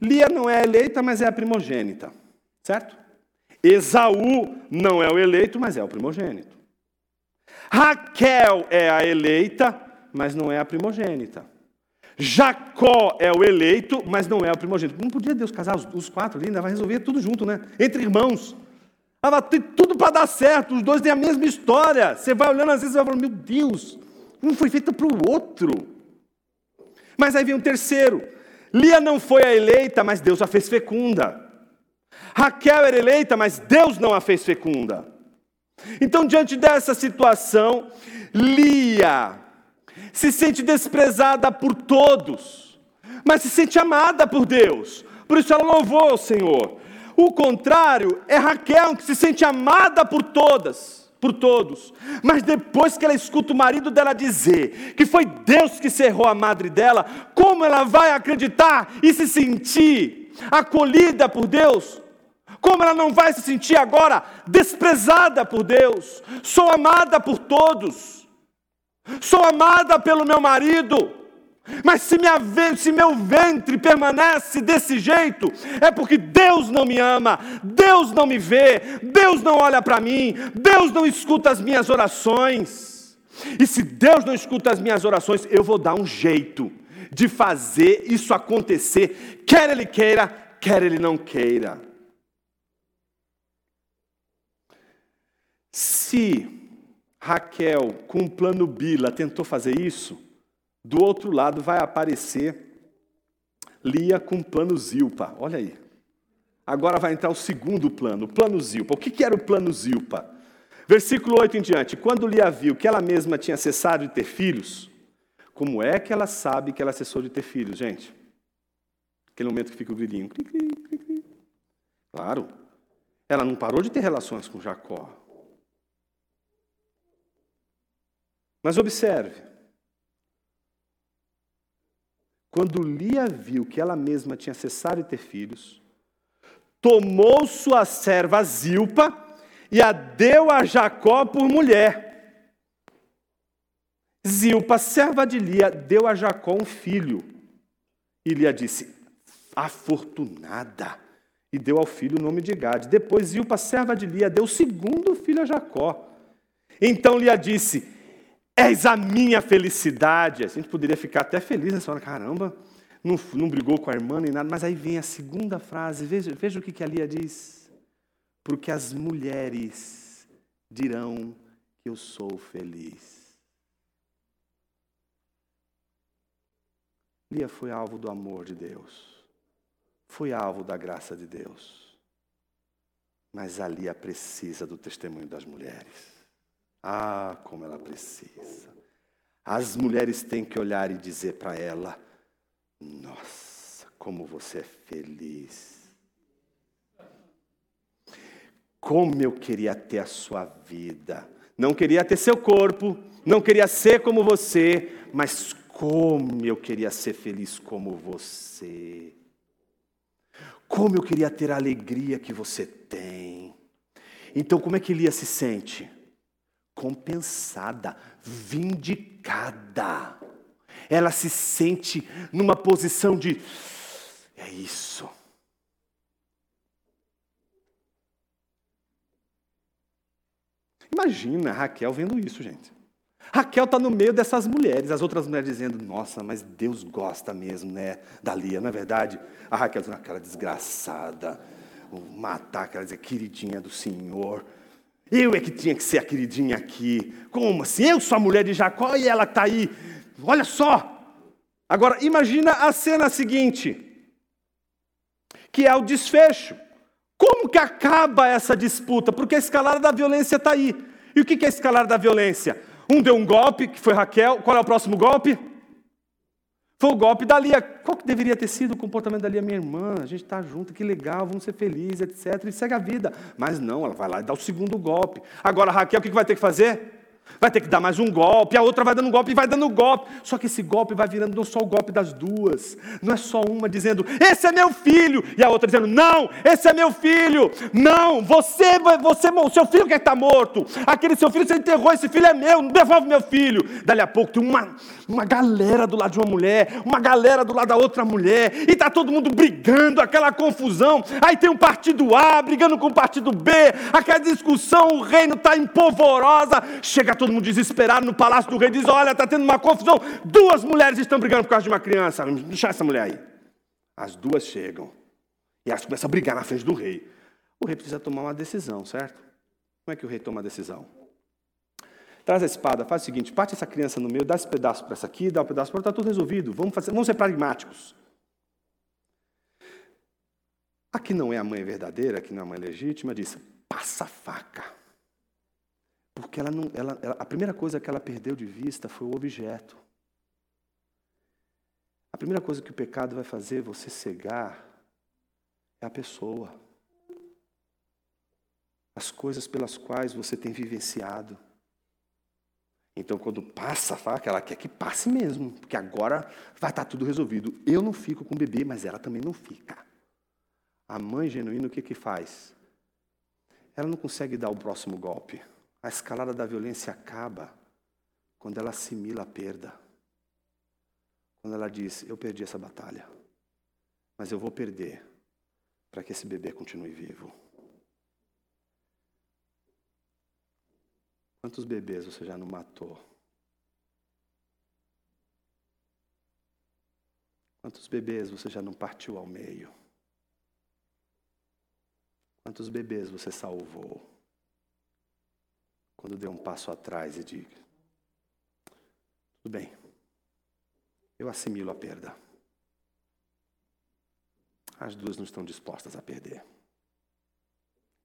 Speaker 1: Lia não é eleita, mas é a primogênita, certo? Esaú não é o eleito, mas é o primogênito. Raquel é a eleita, mas não é a primogênita. Jacó é o eleito, mas não é o primogênito. Não podia Deus casar os, os quatro ali, ainda vai resolver tudo junto, né? Entre irmãos. Tava tudo para dar certo, os dois têm a mesma história. Você vai olhando assim, você vai falando, meu Deus, um foi feito para o outro. Mas aí vem um terceiro. Lia não foi a eleita, mas Deus a fez fecunda. Raquel era eleita, mas Deus não a fez fecunda. Então, diante dessa situação, Lia se sente desprezada por todos, mas se sente amada por Deus. Por isso ela louvou o Senhor. O contrário é Raquel, que se sente amada por todas, por todos. Mas depois que ela escuta o marido dela dizer que foi Deus que cerrou a madre dela, como ela vai acreditar e se sentir acolhida por Deus? Como ela não vai se sentir agora desprezada por Deus? Sou amada por todos. Sou amada pelo meu marido. Mas se, minha, se, meu ventre permanece desse jeito, é porque Deus não me ama, Deus não me vê, Deus não olha para mim, Deus não escuta as minhas orações. E se Deus não escuta as minhas orações, eu vou dar um jeito de fazer isso acontecer, quer Ele queira, quer Ele não queira. Se Raquel, com o plano Bila, tentou fazer isso, do outro lado vai aparecer Lia com o plano Zilpa. Olha aí. Agora vai entrar o segundo plano, o plano Zilpa. O que era o plano Zilpa? Versículo 8 em diante. Quando Lia viu que ela mesma tinha cessado de ter filhos, como é que ela sabe que ela cessou de ter filhos, gente? Aquele momento que fica o grilinho. Claro. Ela não parou de ter relações com Jacó. Mas observe, quando Lia viu que ela mesma tinha cessado de ter filhos, tomou sua serva Zilpa e a deu a Jacó por mulher. Zilpa, serva de Lia, deu a Jacó um filho. E Lia disse: Afortunada. E deu ao filho o nome de Gade. Depois Zilpa, serva de Lia, deu o segundo filho a Jacó. Então Lia disse: És a minha felicidade. A gente poderia ficar até feliz nessa hora, caramba, não, não brigou com a irmã nem nada, mas aí vem a segunda frase, veja, veja o que, que a Lia diz. Porque as mulheres dirão que eu sou feliz. Lia foi alvo do amor de Deus, foi alvo da graça de Deus. Mas a Lia precisa do testemunho das mulheres. Ah, como ela precisa. As mulheres têm que olhar e dizer para ela: Nossa, como você é feliz. Como eu queria ter a sua vida. Não queria ter seu corpo, não queria ser como você, mas como eu queria ser feliz como você. Como eu queria ter a alegria que você tem. Então, como é que Lia se sente? Compensada, vindicada. Ela se sente numa posição de é isso. Imagina Raquel vendo isso, gente. Raquel está no meio dessas mulheres, as outras mulheres dizendo: Nossa, mas Deus gosta mesmo, né? Da Lia, não é verdade? A Raquel dizendo: Aquela desgraçada, matar aquela queridinha do Senhor. Eu é que tinha que ser a queridinha aqui. Como assim? Eu sou a mulher de Jacó e ela está aí. Olha só. Agora, imagina a cena seguinte, que é o desfecho. Como que acaba essa disputa? Porque a escalada da violência está aí. E o que é a escalada da violência? Um deu um golpe, que foi Raquel. Qual é o próximo golpe? Foi o golpe da Lia. Qual que deveria ter sido o comportamento da Lia? Minha irmã, a gente está junto, que legal, vamos ser felizes, etc. E segue a vida. Mas não, ela vai lá e dá o segundo golpe. Agora, Raquel, o que vai ter que fazer? Vai ter que dar mais um golpe, a outra vai dando golpe e vai dando golpe. Só que esse golpe vai virando não só o golpe das duas. Não é só uma dizendo, esse é meu filho, e a outra dizendo, não, esse é meu filho. Não, você, você, seu filho que está morto. Aquele seu filho, você enterrou, esse filho é meu, devolve meu filho. Dali a pouco tem uma, uma galera do lado de uma mulher, uma galera do lado da outra mulher, e está todo mundo brigando, aquela confusão. Aí tem um partido A brigando com o partido B, aquela discussão, o reino está empolvorosa. Chega todo mundo desesperado no palácio do rei, diz: Olha, está tendo uma confusão, duas mulheres estão brigando por causa de uma criança. Deixa essa mulher aí. As duas chegam e elas começam a brigar na frente do rei. O rei precisa tomar uma decisão, certo? Como é que o rei toma a decisão? Traz a espada, faz o seguinte: parte essa criança no meio, dá esse pedaço para essa aqui, dá um pedaço para outra, está tudo resolvido. Vamos, fazer, vamos ser pragmáticos. A que não é a mãe verdadeira, que não é a mãe legítima, diz: passa a faca. Porque ela não, ela, ela, a primeira coisa que ela perdeu de vista foi o objeto. A primeira coisa que o pecado vai fazer você cegar é a pessoa. As coisas pelas quais você tem vivenciado. Então, quando passa a faca, ela quer que passe mesmo, porque agora vai estar tudo resolvido. Eu não fico com o bebê, mas ela também não fica. A mãe genuína, o que, que faz? Ela não consegue dar o próximo golpe. A escalada da violência acaba quando ela assimila a perda. Quando ela diz: Eu perdi essa batalha, mas eu vou perder para que esse bebê continue vivo. Quantos bebês você já não matou? Quantos bebês você já não partiu ao meio? Quantos bebês você salvou? Quando deu um passo atrás e diga: Tudo bem, eu assimilo a perda. As duas não estão dispostas a perder.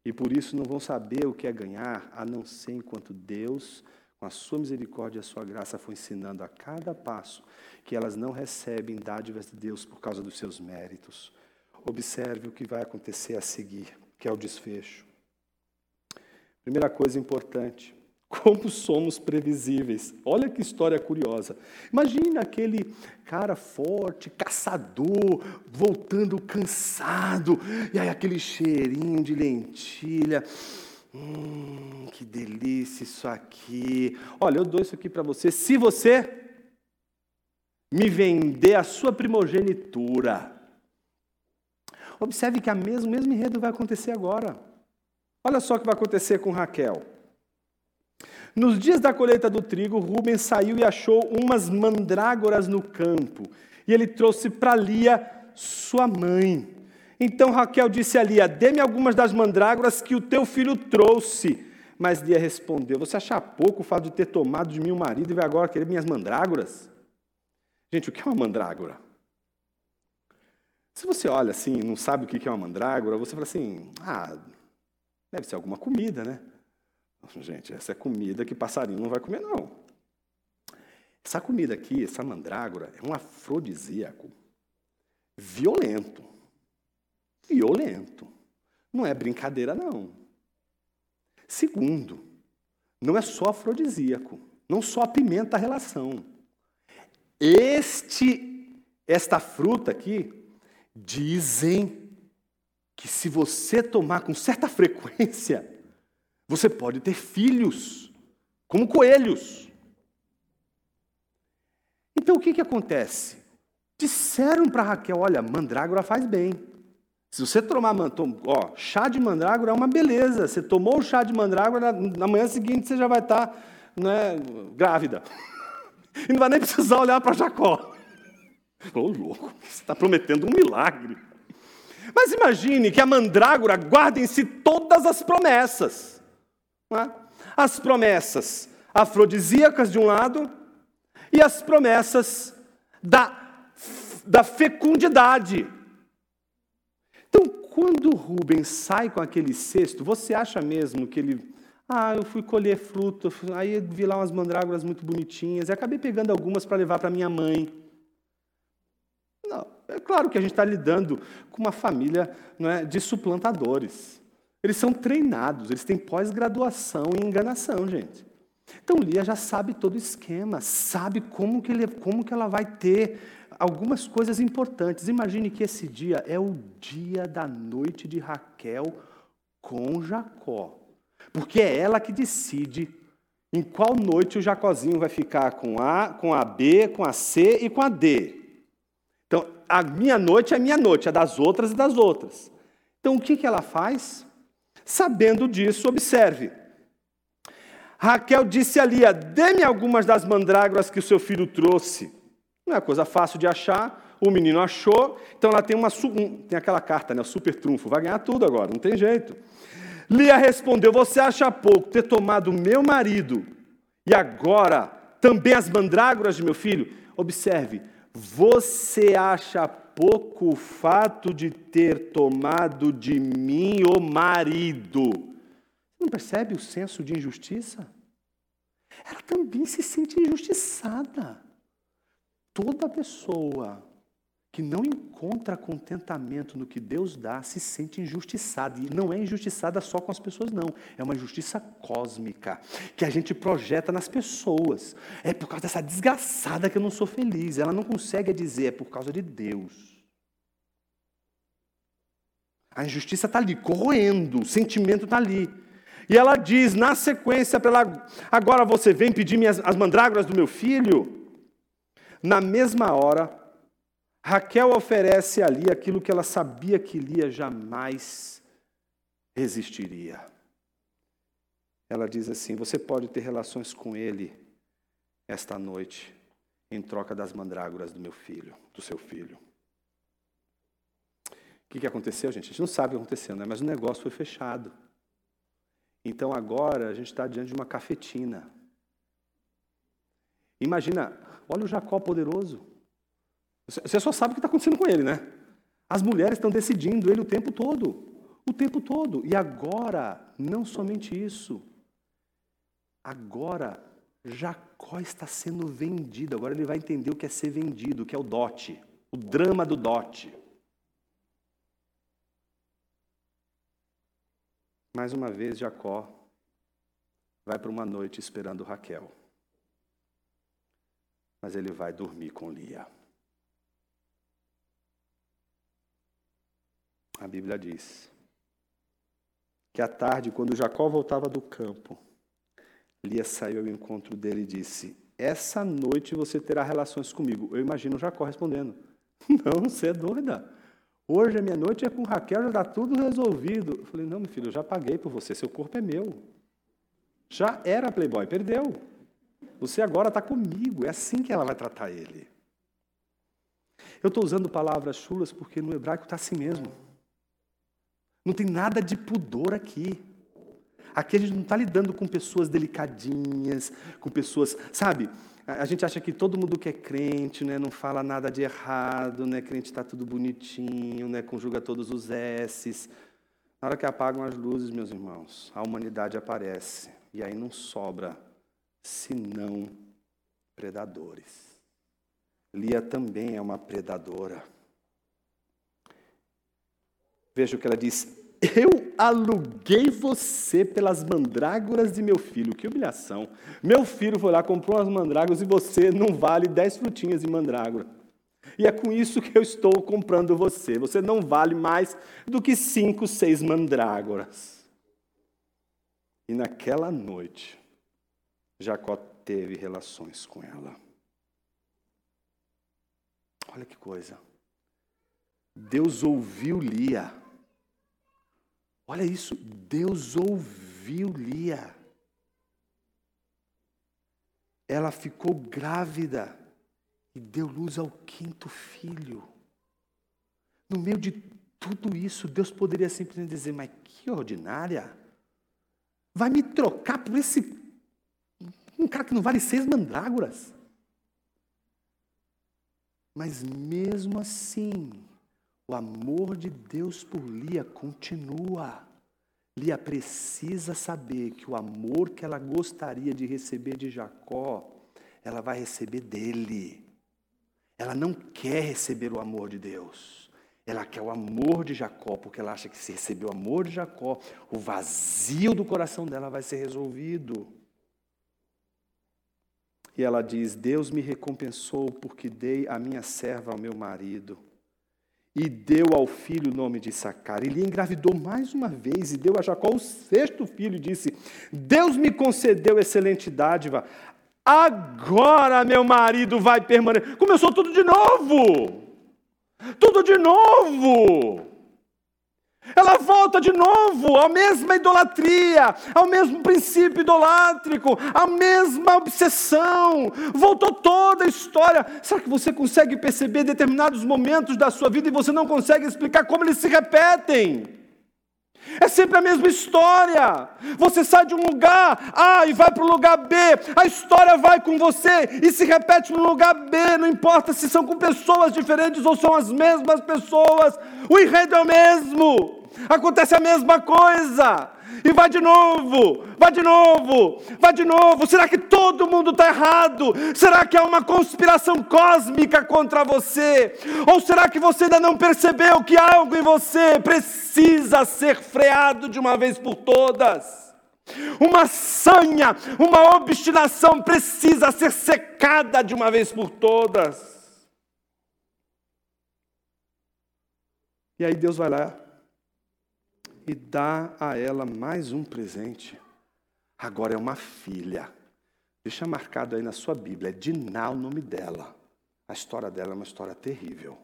Speaker 1: E por isso não vão saber o que é ganhar, a não ser enquanto Deus, com a sua misericórdia e a sua graça, foi ensinando a cada passo que elas não recebem dádivas de Deus por causa dos seus méritos. Observe o que vai acontecer a seguir, que é o desfecho. Primeira coisa importante, como somos previsíveis. Olha que história curiosa. Imagina aquele cara forte, caçador, voltando cansado, e aí aquele cheirinho de lentilha. Hum, que delícia isso aqui. Olha, eu dou isso aqui para você. Se você me vender a sua primogenitura. Observe que a mesmo, mesmo enredo vai acontecer agora. Olha só o que vai acontecer com Raquel. Nos dias da colheita do trigo, Rubens saiu e achou umas mandrágoras no campo. E ele trouxe para Lia, sua mãe. Então Raquel disse a Lia: Dê-me algumas das mandrágoras que o teu filho trouxe. Mas Lia respondeu: Você acha pouco o fato de ter tomado de mim o marido e vai agora querer minhas mandrágoras? Gente, o que é uma mandrágora? Se você olha assim, não sabe o que é uma mandrágora, você fala assim: Ah, deve ser alguma comida, né? Gente, essa é comida que passarinho não vai comer, não. Essa comida aqui, essa mandrágora, é um afrodisíaco violento. Violento. Não é brincadeira, não. Segundo, não é só afrodisíaco, não só apimenta a relação. Este, esta fruta aqui, dizem que se você tomar com certa frequência, você pode ter filhos, como coelhos. Então o que, que acontece? Disseram para Raquel: olha, mandrágora faz bem. Se você tomar ó, chá de mandrágora é uma beleza. Você tomou o chá de mandrágora, na manhã seguinte você já vai estar tá, né, grávida. E não vai nem precisar olhar para Jacó. Ô, louco, você está prometendo um milagre. Mas imagine que a mandrágora guarda em si todas as promessas. É? As promessas afrodisíacas de um lado e as promessas da, da fecundidade. Então, quando Rubens sai com aquele cesto, você acha mesmo que ele. Ah, eu fui colher fruta, aí vi lá umas mandrágoras muito bonitinhas, e acabei pegando algumas para levar para minha mãe. Não, é claro que a gente está lidando com uma família não é, de suplantadores. Eles são treinados, eles têm pós-graduação em enganação, gente. Então Lia já sabe todo o esquema, sabe como que, ele, como que ela vai ter algumas coisas importantes. Imagine que esse dia é o dia da noite de Raquel com Jacó. Porque é ela que decide em qual noite o Jacozinho vai ficar com A, com a B, com a C e com a D. A minha noite é a minha noite, a das outras e das outras. Então, o que, que ela faz? Sabendo disso, observe. Raquel disse a Lia: Dê-me algumas das mandrágoras que o seu filho trouxe. Não é coisa fácil de achar. O menino achou, então ela tem uma tem aquela carta, né, o super trunfo, vai ganhar tudo agora, não tem jeito. Lia respondeu: Você acha pouco ter tomado meu marido e agora também as mandrágoras de meu filho? Observe, você acha pouco o fato de ter tomado de mim o marido. Não percebe o senso de injustiça? Ela também se sente injustiçada. Toda pessoa que não encontra contentamento no que Deus dá se sente injustiçada. E não é injustiçada só com as pessoas, não. É uma injustiça cósmica que a gente projeta nas pessoas. É por causa dessa desgraçada que eu não sou feliz. Ela não consegue dizer, é por causa de Deus. A injustiça está ali, corroendo, o sentimento está ali. E ela diz na sequência ela: agora você vem pedir as mandrágoras do meu filho? Na mesma hora, Raquel oferece ali aquilo que ela sabia que Lia jamais resistiria. Ela diz assim: Você pode ter relações com ele esta noite, em troca das mandrágoras do meu filho, do seu filho. O que, que aconteceu, gente? A gente não sabe o que aconteceu, né? mas o negócio foi fechado. Então agora a gente está diante de uma cafetina. Imagina, olha o Jacó poderoso. Você só sabe o que está acontecendo com ele, né? As mulheres estão decidindo ele o tempo todo. O tempo todo. E agora, não somente isso. Agora, Jacó está sendo vendido. Agora ele vai entender o que é ser vendido, o que é o dote. O drama do dote. Mais uma vez, Jacó vai para uma noite esperando Raquel. Mas ele vai dormir com Lia. A Bíblia diz que à tarde, quando Jacó voltava do campo, Lia saiu ao encontro dele e disse: Essa noite você terá relações comigo. Eu imagino Jacó respondendo: Não, você é doida. Hoje a minha noite é com Raquel, já está tudo resolvido. Eu falei: Não, meu filho, eu já paguei por você, seu corpo é meu. Já era playboy, perdeu. Você agora está comigo. É assim que ela vai tratar ele. Eu estou usando palavras chulas porque no hebraico está assim mesmo. Não tem nada de pudor aqui. Aqui a gente não está lidando com pessoas delicadinhas, com pessoas, sabe? A gente acha que todo mundo que é crente né, não fala nada de errado, né? crente está tudo bonitinho, né? conjuga todos os S's. Na hora que apagam as luzes, meus irmãos, a humanidade aparece. E aí não sobra senão predadores. Lia também é uma predadora. Veja o que ela diz: Eu aluguei você pelas mandrágoras de meu filho. Que humilhação. Meu filho foi lá, comprou as mandrágoras e você não vale dez frutinhas de mandrágora. E é com isso que eu estou comprando você. Você não vale mais do que cinco, seis mandrágoras. E naquela noite, Jacó teve relações com ela. Olha que coisa. Deus ouviu Lia. Olha isso, Deus ouviu Lia. Ela ficou grávida e deu luz ao quinto filho. No meio de tudo isso, Deus poderia simplesmente dizer: Mas que ordinária! Vai me trocar por esse. um cara que não vale seis mandrágoras. Mas mesmo assim, o amor de Deus por Lia continua. Lia precisa saber que o amor que ela gostaria de receber de Jacó, ela vai receber dele. Ela não quer receber o amor de Deus. Ela quer o amor de Jacó, porque ela acha que se receber o amor de Jacó, o vazio do coração dela vai ser resolvido. E ela diz: Deus me recompensou porque dei a minha serva ao meu marido e deu ao filho o nome de Sacar. Ele engravidou mais uma vez e deu a Jacó o sexto filho e disse: Deus me concedeu excelente dádiva. Agora meu marido vai permanecer. Começou tudo de novo. Tudo de novo. Ela volta de novo à mesma idolatria, ao mesmo princípio idolátrico, à mesma obsessão. Voltou toda a história. Será que você consegue perceber determinados momentos da sua vida e você não consegue explicar como eles se repetem? É sempre a mesma história. Você sai de um lugar A e vai para o lugar B. A história vai com você e se repete no lugar B. Não importa se são com pessoas diferentes ou são as mesmas pessoas. O enredo é o mesmo. Acontece a mesma coisa. E vai de novo, vai de novo, vai de novo. Será que todo mundo está errado? Será que há uma conspiração cósmica contra você? Ou será que você ainda não percebeu que algo em você precisa ser freado de uma vez por todas? Uma sanha, uma obstinação precisa ser secada de uma vez por todas. E aí Deus vai lá e dá a ela mais um presente. Agora é uma filha. Deixa marcado aí na sua Bíblia, é Diná o nome dela. A história dela é uma história terrível.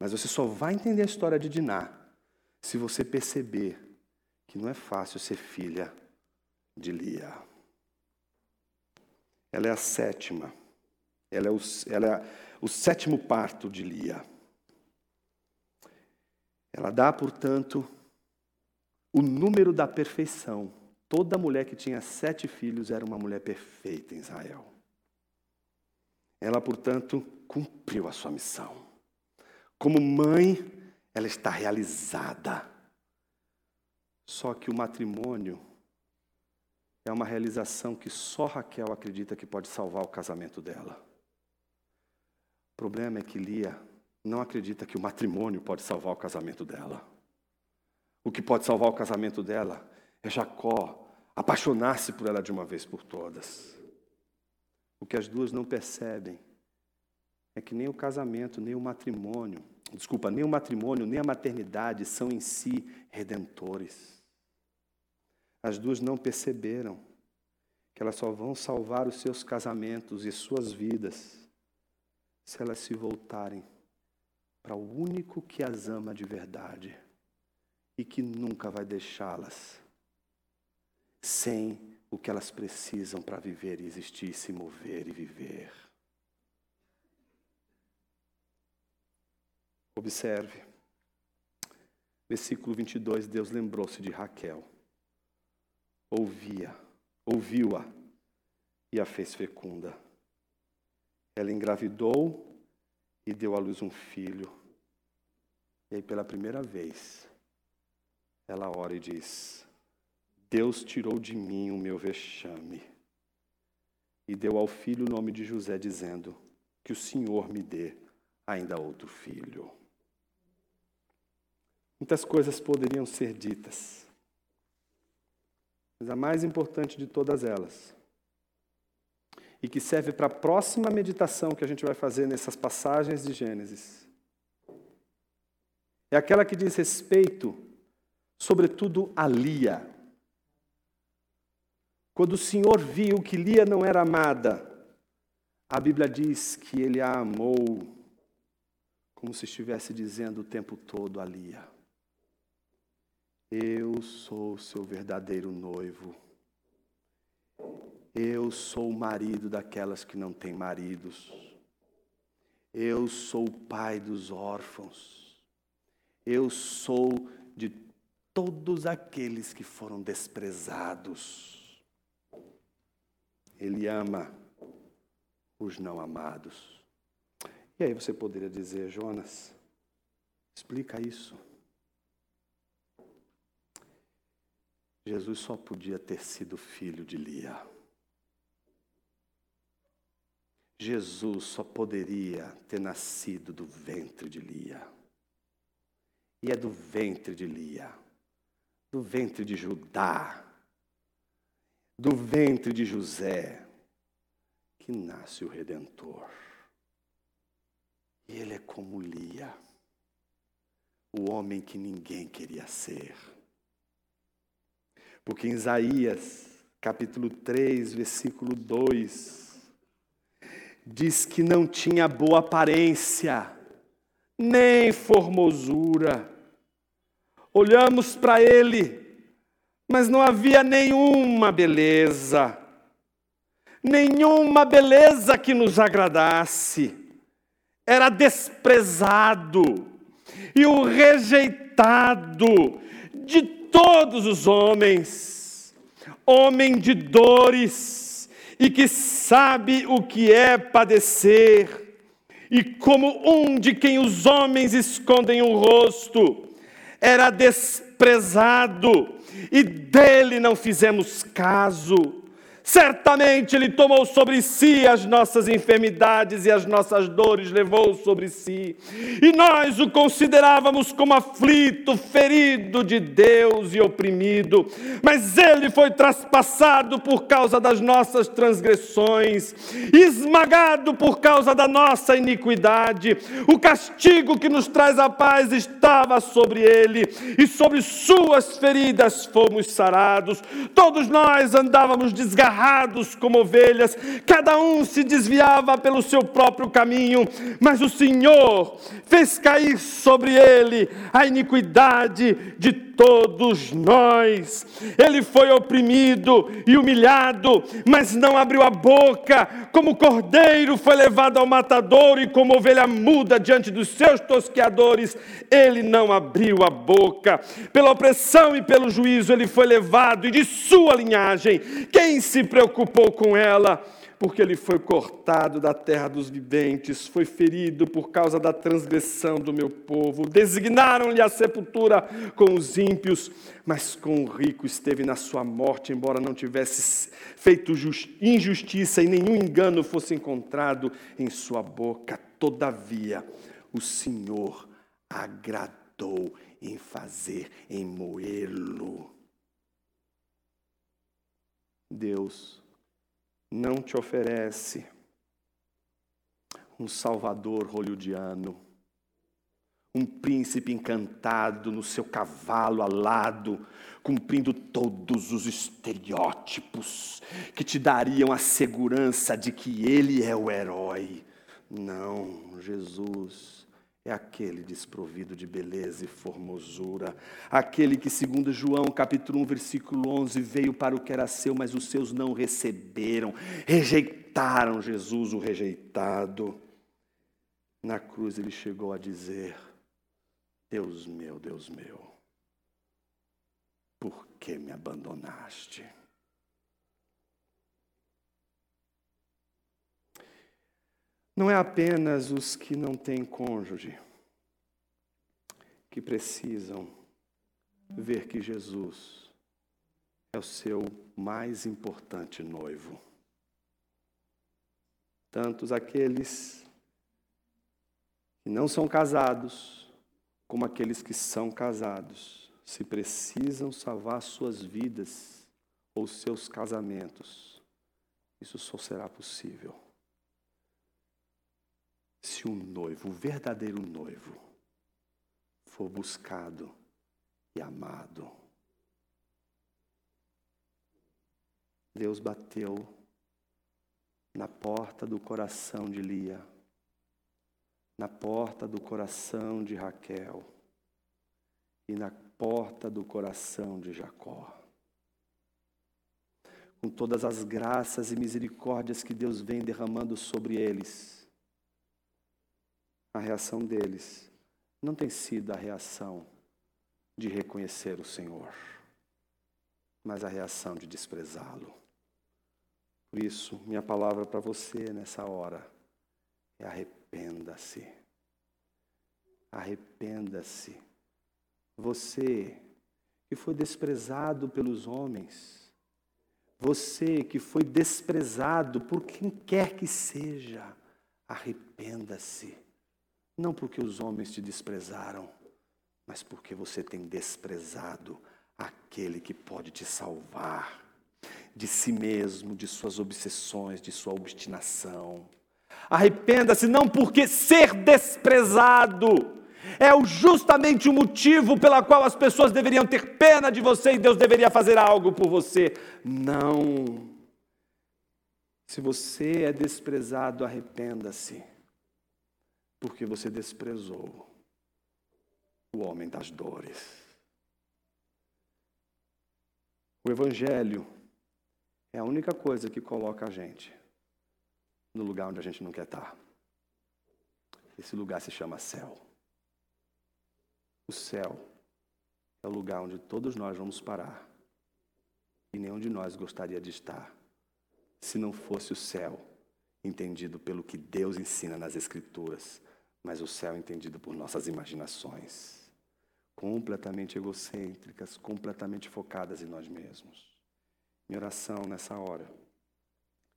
Speaker 1: Mas você só vai entender a história de Diná se você perceber que não é fácil ser filha de Lia. Ela é a sétima. Ela é o, ela é o sétimo parto de Lia. Ela dá, portanto, o número da perfeição. Toda mulher que tinha sete filhos era uma mulher perfeita em Israel. Ela, portanto, cumpriu a sua missão. Como mãe, ela está realizada. Só que o matrimônio é uma realização que só Raquel acredita que pode salvar o casamento dela. O problema é que Lia não acredita que o matrimônio pode salvar o casamento dela. O que pode salvar o casamento dela é Jacó apaixonar-se por ela de uma vez por todas. O que as duas não percebem é que nem o casamento, nem o matrimônio, desculpa, nem o matrimônio, nem a maternidade são em si redentores. As duas não perceberam que elas só vão salvar os seus casamentos e suas vidas se elas se voltarem para o único que as ama de verdade e que nunca vai deixá-las sem o que elas precisam para viver e existir, se mover e viver. Observe, versículo 22, Deus lembrou-se de Raquel, ouvia, ouviu-a e a fez fecunda. Ela engravidou e deu à luz um filho. E aí, pela primeira vez, ela ora e diz: Deus tirou de mim o meu vexame e deu ao filho o nome de José, dizendo: Que o Senhor me dê ainda outro filho. Muitas coisas poderiam ser ditas, mas a mais importante de todas elas e que serve para a próxima meditação que a gente vai fazer nessas passagens de Gênesis. É aquela que diz respeito, sobretudo, a Lia. Quando o Senhor viu que Lia não era amada, a Bíblia diz que ele a amou, como se estivesse dizendo o tempo todo a Lia: Eu sou seu verdadeiro noivo. Eu sou o marido daquelas que não têm maridos. Eu sou o pai dos órfãos. Eu sou de todos aqueles que foram desprezados. Ele ama os não amados. E aí você poderia dizer, Jonas, explica isso. Jesus só podia ter sido filho de Lia. Jesus só poderia ter nascido do ventre de Lia. E é do ventre de Lia, do ventre de Judá, do ventre de José, que nasce o Redentor. E ele é como Lia, o homem que ninguém queria ser. Porque em Isaías, capítulo 3, versículo 2, diz que não tinha boa aparência, nem formosura. Olhamos para ele, mas não havia nenhuma beleza, nenhuma beleza que nos agradasse. Era desprezado e o rejeitado de todos os homens, homem de dores e que sabe o que é padecer, e como um de quem os homens escondem o rosto, era desprezado e dele não fizemos caso. Certamente Ele tomou sobre si as nossas enfermidades e as nossas dores levou sobre si. E nós o considerávamos como aflito, ferido de Deus e oprimido. Mas Ele foi traspassado por causa das nossas transgressões, esmagado por causa da nossa iniquidade. O castigo que nos traz a paz estava sobre Ele, e sobre Suas feridas fomos sarados. Todos nós andávamos desgarrados desgarrados como ovelhas, cada um se desviava pelo seu próprio caminho, mas o Senhor fez cair sobre ele a iniquidade de todos nós. Ele foi oprimido e humilhado, mas não abriu a boca, como cordeiro foi levado ao matador e como ovelha muda diante dos seus tosqueadores, ele não abriu a boca. Pela opressão e pelo juízo ele foi levado, e de sua linhagem, quem se preocupou com ela? porque ele foi cortado da terra dos viventes, foi ferido por causa da transgressão do meu povo. Designaram-lhe a sepultura com os ímpios, mas com o rico esteve na sua morte, embora não tivesse feito injustiça e nenhum engano fosse encontrado em sua boca. Todavia, o Senhor agradou em fazer, em moê-lo. Deus não te oferece um salvador hollywoodiano, um príncipe encantado no seu cavalo alado, cumprindo todos os estereótipos que te dariam a segurança de que ele é o herói. Não, Jesus é aquele desprovido de beleza e formosura, aquele que, segundo João, capítulo 1, versículo 11, veio para o que era seu, mas os seus não receberam, rejeitaram Jesus, o rejeitado. Na cruz ele chegou a dizer: Deus meu, Deus meu, por que me abandonaste? Não é apenas os que não têm cônjuge que precisam ver que Jesus é o seu mais importante noivo. Tantos aqueles que não são casados, como aqueles que são casados, se precisam salvar suas vidas ou seus casamentos, isso só será possível se o noivo, o verdadeiro noivo, for buscado e amado. Deus bateu na porta do coração de Lia, na porta do coração de Raquel e na porta do coração de Jacó. Com todas as graças e misericórdias que Deus vem derramando sobre eles, a reação deles não tem sido a reação de reconhecer o Senhor, mas a reação de desprezá-lo. Por isso, minha palavra para você nessa hora é arrependa-se. Arrependa-se. Você que foi desprezado pelos homens, você que foi desprezado por quem quer que seja, arrependa-se não porque os homens te desprezaram, mas porque você tem desprezado aquele que pode te salvar de si mesmo, de suas obsessões, de sua obstinação. Arrependa-se não porque ser desprezado é justamente o motivo pela qual as pessoas deveriam ter pena de você e Deus deveria fazer algo por você. Não. Se você é desprezado, arrependa-se porque você desprezou o homem das dores. O Evangelho é a única coisa que coloca a gente no lugar onde a gente não quer estar. Esse lugar se chama céu. O céu é o lugar onde todos nós vamos parar. E nenhum de nós gostaria de estar se não fosse o céu entendido pelo que Deus ensina nas Escrituras mas o céu é entendido por nossas imaginações. completamente egocêntricas, completamente focadas em nós mesmos. Minha oração nessa hora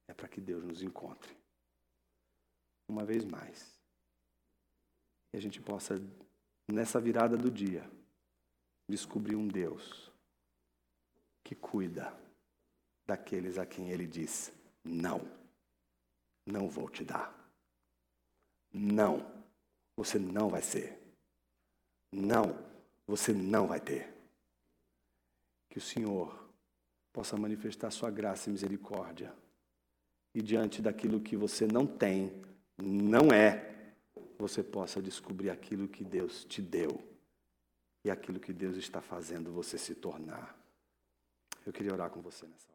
Speaker 1: é para que Deus nos encontre uma vez mais. E a gente possa, nessa virada do dia, descobrir um Deus que cuida daqueles a quem Ele diz: não, não vou te dar. Não, você não vai ser. Não, você não vai ter. Que o Senhor possa manifestar Sua graça e misericórdia. E diante daquilo que você não tem, não é, você possa descobrir aquilo que Deus te deu e aquilo que Deus está fazendo você se tornar. Eu queria orar com você nessa.